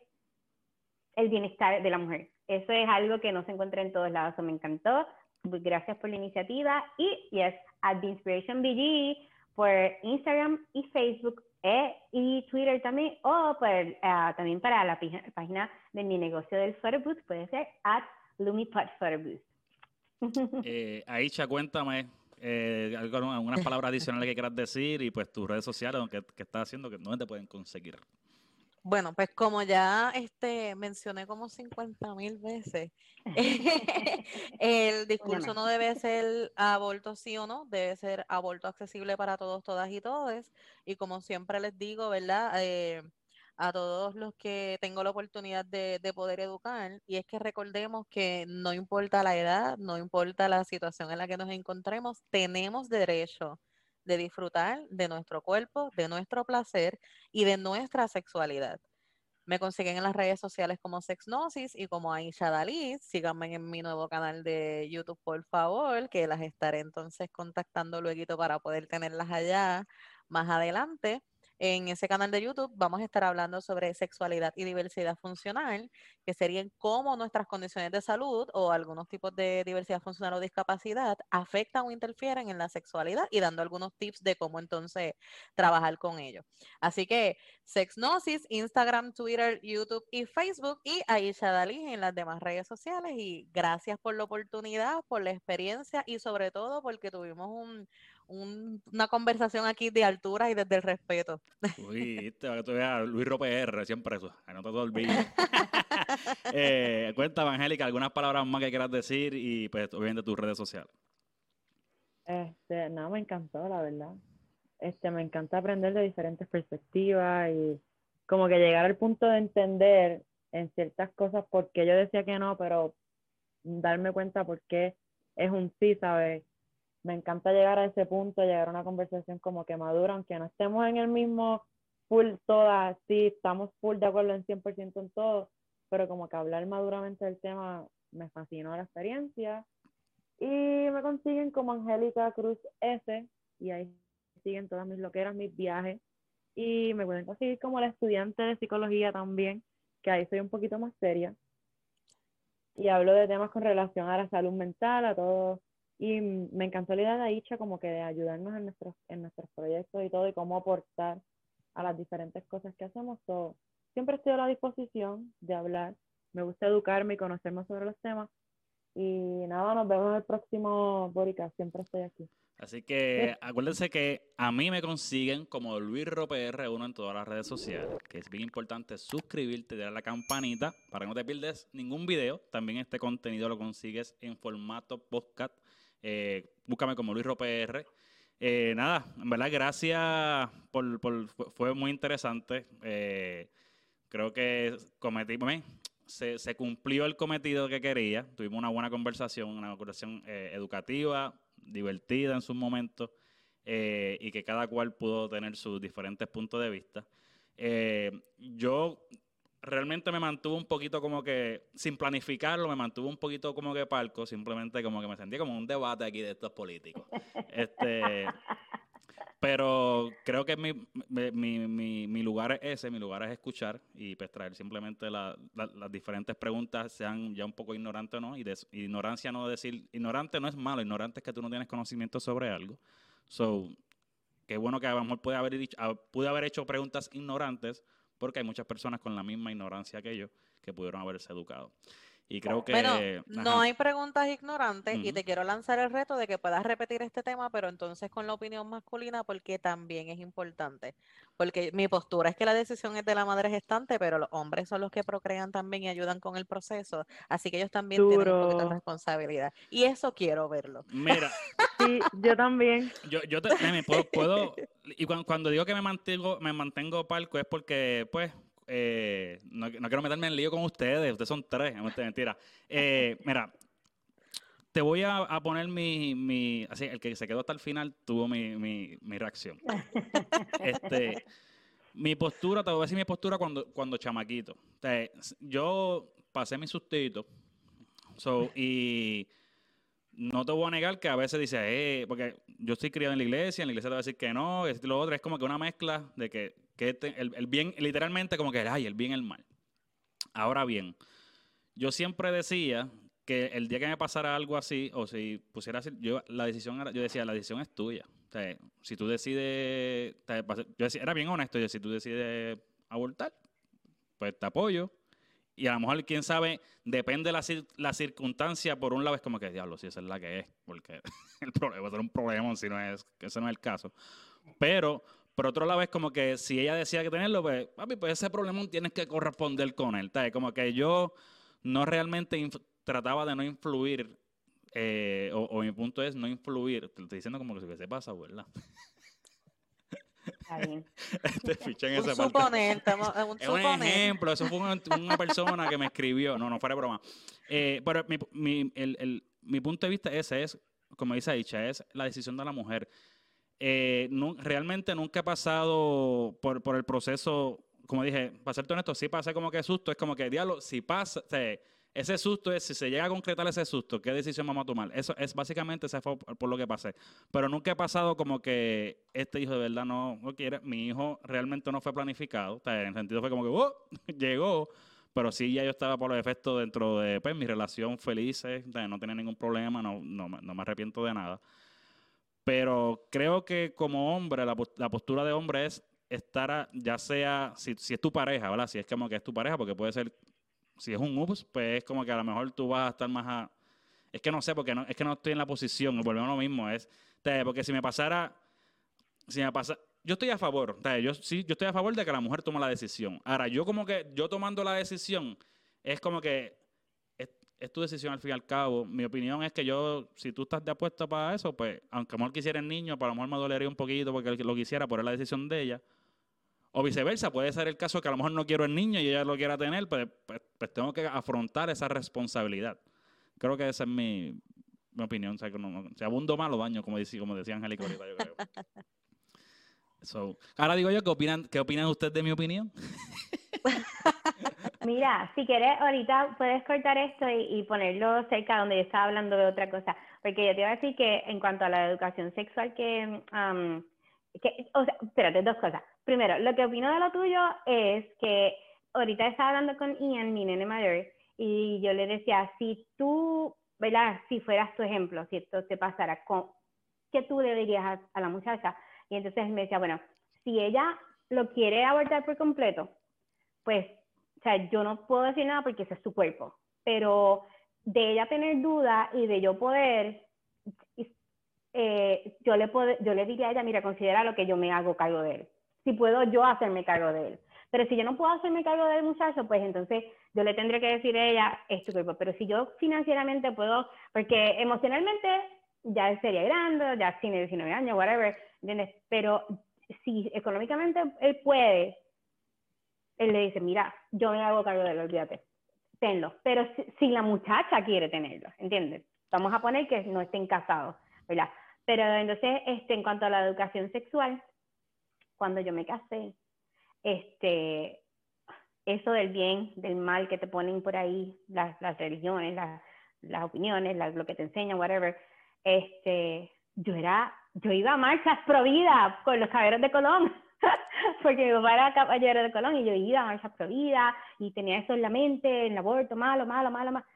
el bienestar de la mujer. Eso es algo que no se encuentra en todos lados, eso me encantó. Gracias por la iniciativa y yes, at the Inspiration BG por Instagram y Facebook eh, y Twitter también, o uh, también para la página de mi negocio del Photobooth, puede ser at Lumipod Photobooth. eh, Aisha, cuéntame eh, algunas palabras adicionales que quieras decir y pues tus redes sociales, que, que estás haciendo, que no te pueden conseguir. Bueno, pues como ya este, mencioné como 50 mil veces, el discurso no debe ser aborto sí o no, debe ser aborto accesible para todos, todas y todos. Y como siempre les digo, ¿verdad? Eh, a todos los que tengo la oportunidad de, de, poder educar, y es que recordemos que no importa la edad, no importa la situación en la que nos encontremos, tenemos derecho de disfrutar de nuestro cuerpo, de nuestro placer y de nuestra sexualidad. Me consiguen en las redes sociales como Sexnosis y como Aisha Dalí. Síganme en mi nuevo canal de YouTube, por favor, que las estaré entonces contactando luego para poder tenerlas allá más adelante. En ese canal de YouTube vamos a estar hablando sobre sexualidad y diversidad funcional, que serían cómo nuestras condiciones de salud o algunos tipos de diversidad funcional o discapacidad afectan o interfieren en la sexualidad y dando algunos tips de cómo entonces trabajar con ello. Así que Sexnosis, Instagram, Twitter, YouTube y Facebook y Aisha Dalí en las demás redes sociales. Y gracias por la oportunidad, por la experiencia y sobre todo porque tuvimos un, una conversación aquí de altura y desde el respeto. Uy, te va a Luis Roper, siempre eso, no te olvides. eh, cuéntame, Angélica, algunas palabras más que quieras decir y pues obviamente tus redes sociales. Este, no, me encantó, la verdad. Este, me encanta aprender de diferentes perspectivas y como que llegar al punto de entender en ciertas cosas por qué yo decía que no, pero darme cuenta por qué es un sí, ¿sabes? Me encanta llegar a ese punto, llegar a una conversación como que madura, aunque no estemos en el mismo full todas, sí, estamos full de acuerdo en 100% en todo, pero como que hablar maduramente del tema me fascinó la experiencia. Y me consiguen como Angélica Cruz S, y ahí siguen todas mis loqueras, mis viajes. Y me pueden conseguir como la estudiante de psicología también, que ahí soy un poquito más seria. Y hablo de temas con relación a la salud mental, a todo y me encantó la idea de Aicha como que de ayudarnos en nuestros, en nuestros proyectos y todo y cómo aportar a las diferentes cosas que hacemos. siempre estoy a la disposición de hablar. Me gusta educarme y conocer más sobre los temas. Y nada, nos vemos el próximo Borica. Siempre estoy aquí. Así que acuérdense que a mí me consiguen como Luis Roper 1 en todas las redes sociales, que es bien importante suscribirte, darle a la campanita para que no te pierdas ningún video. También este contenido lo consigues en formato podcast eh, búscame como Luis Roper. Eh, nada, en verdad, gracias por, fue muy interesante. Eh, creo que cometimos, se, se, cumplió el cometido que quería. Tuvimos una buena conversación, una conversación educativa, divertida en sus momentos. eh, y que cada cual pudo tener sus diferentes puntos de vista. Eh, yo realmente me mantuve un poquito como que, sin planificarlo, me mantuve un poquito como que palco, simplemente como que me sentía como un debate aquí de estos políticos. Este, pero creo que mi, mi, mi, mi, lugar es ese, mi lugar es escuchar y pues traer simplemente las diferentes preguntas, sean ya un poco ignorantes o no, y de, ignorancia no decir, ignorante no es malo, ignorante es que tú no tienes conocimiento sobre algo. So, qué bueno que a lo mejor pude haber, dicho, ah, pude haber hecho preguntas ignorantes, porque hay muchas personas con la misma ignorancia que yo que pudieron haberse educado. Y creo que... Bueno, no hay preguntas ignorantes y te quiero lanzar el reto de que puedas repetir este tema, pero entonces con la opinión masculina porque también es importante. Porque mi postura es que la decisión es de la madre gestante, pero los hombres son los que procrean también y ayudan con el proceso. Así que ellos también tienen un poquito de responsabilidad. Y eso quiero verlo. Mira. sí, yo también. Yo, yo te, puedo, puedo, y cuando, cuando digo que me mantengo, me mantengo palco es porque, pues, eh, no, quiero meterme en lío con ustedes, ustedes son tres, mentira. Eh, mira, te voy a, poner mi, mi, así, el que se quedó hasta el final tuvo mi, mi, mi reacción. este, mi postura, te voy a decir mi postura cuando, cuando chamaquito. yo pasé mi sustito, so, y no te voy a negar que a veces dice, eh, porque yo estoy criado en la iglesia, en la iglesia te va a decir que no, y lo otro, es como que una mezcla de que que el, bien, literalmente como que, ay, el bien el mal. Ahora bien, yo siempre decía que el día que me pasara algo así, o si pusiera así, yo, la decisión era, yo decía, la decisión es tuya. O sea, si tú decides, yo decía, era bien honesto, yo, si tú decides abortar, pues te apoyo. Y a lo mejor, quién sabe, depende de la, la circunstancia, por un lado es como que, diablo, si esa es la que es, porque el problema va a ser un problema si no es, ese no es el caso. Pero por otro lado, es como que si ella decía que tenerlo, pues, papi, pues ese problema tienes que corresponder con él. Como que yo no realmente trataba de no influir, eh, o, mi punto es no influir. Te lo estoy diciendo como que se pasa, ¿verdad? Está bien. Este, un suponer, un, es un ejemplo, eso fue una, persona que me escribió, no, no fuera broma. Eh, pero mi, mi, el, el, mi punto de vista ese es, como dice Aicha, es la decisión de la mujer. Eh, realmente nunca he pasado por, por, el proceso, como dije, para ser honesto, sí pasé como que susto, es como que, diablo, si pasa, ese susto es, si se llega a concretar ese susto, ¿qué decisión vamos a tomar? Eso es básicamente, ese fue por, lo que pasé. Pero nunca he pasado como que este hijo de verdad no, no quiere, mi hijo realmente no fue planificado, en el sentido fue como que, oh, llegó, pero sí ya yo estaba por los efectos dentro de pues, mi relación feliz, no tenía ningún problema, no, no, no me arrepiento de nada. Pero creo que como hombre, la, postura de hombre es estar, ya sea, si, es tu pareja, ¿verdad? Si es como que es tu pareja, porque puede ser, si es un ups, pues es como que a lo mejor tú vas a estar más a... Es que no sé, porque no, es que no estoy en la posición, volvemos a lo mismo, es, porque si me pasara, si me pasa, yo estoy a favor, yo sí, yo estoy a favor de que la mujer tome la decisión. Ahora, yo como que, yo tomando la decisión, es como que es tu decisión al fin y al cabo. Mi opinión es que yo, si tú estás de apuesta para eso, pues, aunque a lo mejor quisiera el niño, para lo mejor me dolería un poquito porque lo quisiera, pero es la decisión de ella. O viceversa, puede ser el caso que a lo mejor no quiero el niño y ella lo quiera tener, pues, pues, pues tengo que afrontar esa responsabilidad. Creo que esa es mi, mi opinión. O sea, que no, si abundo malo daño, como, decía, como decía Angélica ahorita, yo creo. ahora digo yo, ¿qué opinan, ¿qué opinan ustedes de mi opinión? Mira, si quieres, ahorita puedes cortar esto y, ponerlo cerca donde yo estaba hablando de otra cosa, porque yo te iba a decir que en cuanto a la educación sexual, que, que o sea, espérate, dos cosas. Primero, lo que opino de lo tuyo es que ahorita estaba hablando con Ian, mi nene mayor, y yo le decía, si tú, ¿verdad? Si fueras tu ejemplo, si esto te pasara, ¿qué tú le dirías a, la muchacha? Y entonces me decía, bueno, si ella lo quiere abortar por completo, pues o sea, yo no puedo decir nada porque ese es su cuerpo, pero de ella tener duda y de yo poder, eh, yo, le puedo, yo le diría a ella, mira, considera lo que yo me hago cargo de él. Si puedo yo hacerme cargo de él. Pero si yo no puedo hacerme cargo del muchacho, pues entonces yo le tendré que decir a ella, es tu cuerpo. Pero si yo financieramente puedo, porque emocionalmente ya sería grande, ya tiene 19 años, whatever, ¿entiendes? Pero si económicamente él puede, él le dice, mira, yo me hago cargo de él, olvídate, tenlo. Pero si, la muchacha quiere tenerlo, ¿entiendes? Vamos a poner que no estén casados, ¿verdad? Pero entonces, este, en cuanto a la educación sexual, cuando yo me casé, este, eso del bien, del mal que te ponen por ahí, las, religiones, las, opiniones, lo que te enseñan, whatever, este, yo era, yo iba a marchas pro vida con los caballeros de Colón, porque mi papá era caballero de Colón y yo iba a marchas pro y tenía eso en la mente, el aborto, malo, malo, malo, malo.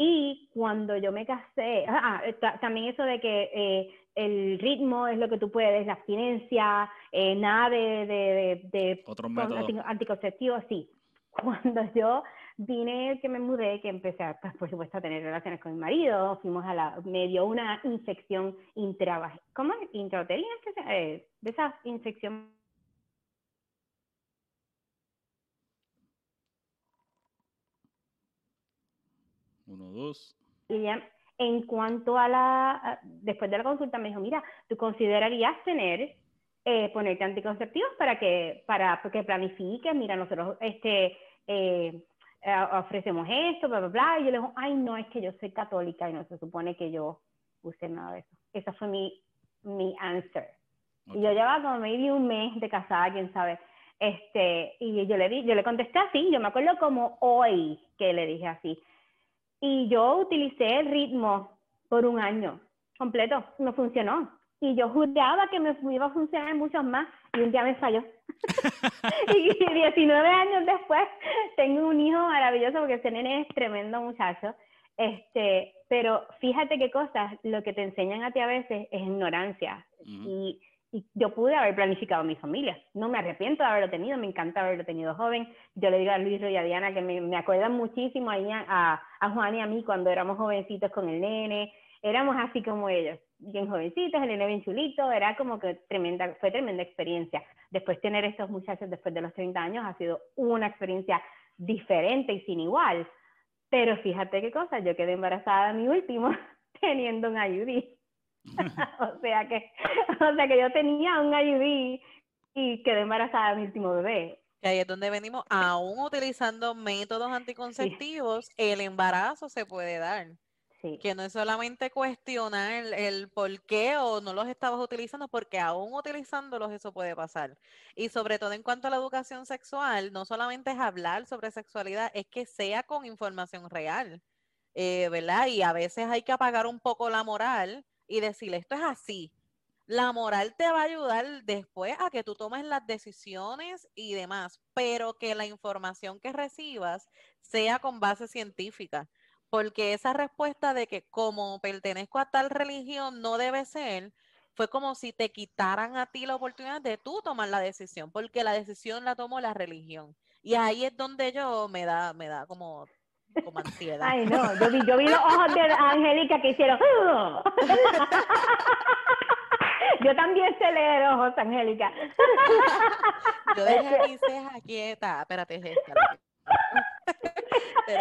Y cuando yo me casé, ah, ah también eso de que eh, el ritmo es lo que tú puedes, la abstinencia, eh, nada de, de, de, de anticonceptivos, sí. Cuando yo vine, que me mudé, que empecé, a, pues, por supuesto, a tener relaciones con mi marido, fuimos a la, me dio una infección intra, ¿cómo? Intrauterina, eh, de esa infección Uno, dos. Y en cuanto a la, después de la consulta me dijo, mira, tú considerarías tener, eh, ponerte anticonceptivos para que, para que planifiques, mira, nosotros, este, eh, eh, ofrecemos esto, bla, bla, bla, y yo le digo, ay, no, es que yo soy católica y no se supone que yo use nada de eso. Esa fue mi, mi answer. Y yo llevaba como medio un mes de casada, quién sabe. Este, y yo le, di, yo le contesté así, yo me acuerdo como hoy que le dije así. Y yo utilicé el ritmo por un año completo, no funcionó. Y yo juraba que me iba a funcionar mucho más y un día me falló. y 19 años después tengo un hijo maravilloso porque ese nene es tremendo muchacho. Este, pero fíjate qué cosas, lo que te enseñan a ti a veces es ignorancia. y, y, yo pude haber planificado mi familia. No me arrepiento de haberlo tenido, me encanta haberlo tenido joven. Yo le digo a Luis y a Diana que me, me acuerdan muchísimo a, a Juan y a mí cuando éramos jovencitos con el nene. Éramos así como ellos bien jovencitos, el nene bien chulito, era como que tremenda, fue tremenda experiencia. Después tener estos muchachos después de los 30 años ha sido una experiencia diferente y sin igual. Pero fíjate qué cosa, yo quedé embarazada mi último teniendo un IUD. o sea que, o sea que yo tenía un IUD y quedé embarazada mi último bebé. Y ahí es donde venimos, aún utilizando métodos anticonceptivos, el embarazo se puede dar. Que no es solamente cuestionar el, por qué o no los estabas utilizando, porque aún utilizándolos eso puede pasar. Y sobre todo en cuanto a la educación sexual, no solamente es hablar sobre sexualidad, es que sea con información real, eh, ¿verdad? Y a veces hay que apagar un poco la moral y decirle, esto es así. La moral te va a ayudar después a que tú tomes las decisiones y demás, pero que la información que recibas sea con base científica porque esa respuesta de que como pertenezco a tal religión no debe ser, fue como si te quitaran a ti la oportunidad de tú tomar la decisión, porque la decisión la tomó la religión. Y ahí es donde yo me da, me da como, como ansiedad. Ay, no, yo vi, yo vi los ojos de Angélica que hicieron. Yo también sé leer ojos, Angélica. Yo dejé mi ceja quieta. Espérate, es esta.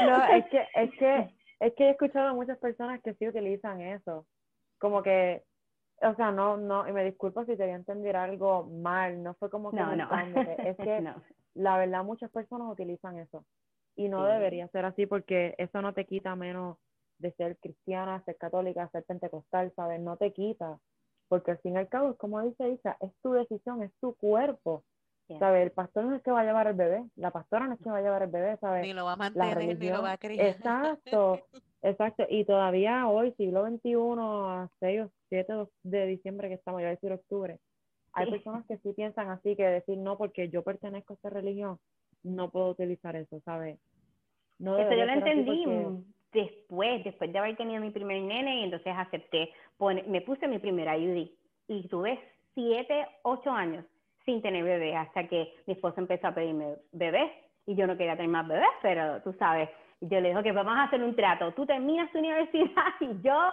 No, es que, es que es que he escuchado a muchas personas que sí utilizan eso. Como que, o sea, no, no, y me disculpo si te voy a entender algo mal, no fue como que no, no. es que la verdad muchas personas utilizan eso. Y no debería ser así porque eso no te quita menos de ser cristiana, ser católica, ser pentecostal, ¿sabes? No te quita. Porque al fin y al cabo, como dice Isa, es tu decisión, es tu cuerpo. ¿Sabes? El pastor no es que va a llevar el bebé, la pastora no es que va a llevar el bebé, ¿sabes? Ni lo va a mantener, ni lo va a criar. Exacto, exacto. Y todavía hoy, siglo XXI, a 6 o 7 de diciembre que estamos, ya a decir octubre, hay personas que sí piensan así, que decir no, porque yo pertenezco a esta religión, no puedo utilizar eso, ¿sabes? No eso yo lo entendí después, después de haber tenido mi primer nene, y entonces acepté, me puse mi primera IUD y tuve 7, 8 años sin tener bebé, hasta que mi esposo empezó a pedirme bebés y yo no quería tener más bebés, pero tú sabes, yo le dije que vamos a hacer un trato, tú terminas tu universidad y yo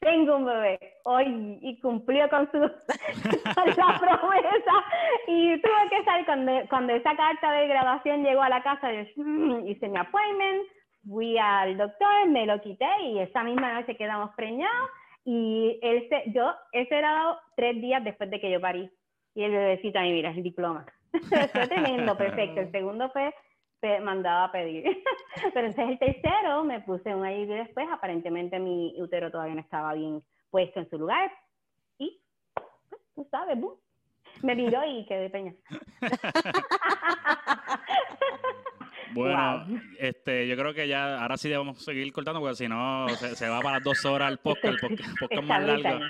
tengo un bebé hoy y cumplió con su la promesa y tuve que salir cuando, cuando esa carta de graduación llegó a la casa yo mm", hice mi appointment fui al doctor me lo quité y esa misma noche quedamos preñados y él se, yo ese era tres días después de que yo parí y el bebecito ahí, mira, el diploma. fue tremendo, perfecto. El segundo fue mandado a pedir. Pero entonces el tercero me puse un IUD después, aparentemente mi útero todavía no estaba bien puesto en su lugar. tú sabes, me miró y quedé peña. Bueno, Wow. este, yo creo que ya, ahora sí debemos seguir cortando, porque si no, se, se va para las dos horas el podcast, el podcast, podcast Está más largo.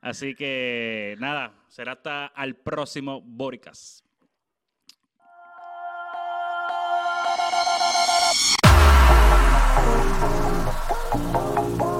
Así que, nada, será hasta al próximo Boricas. Música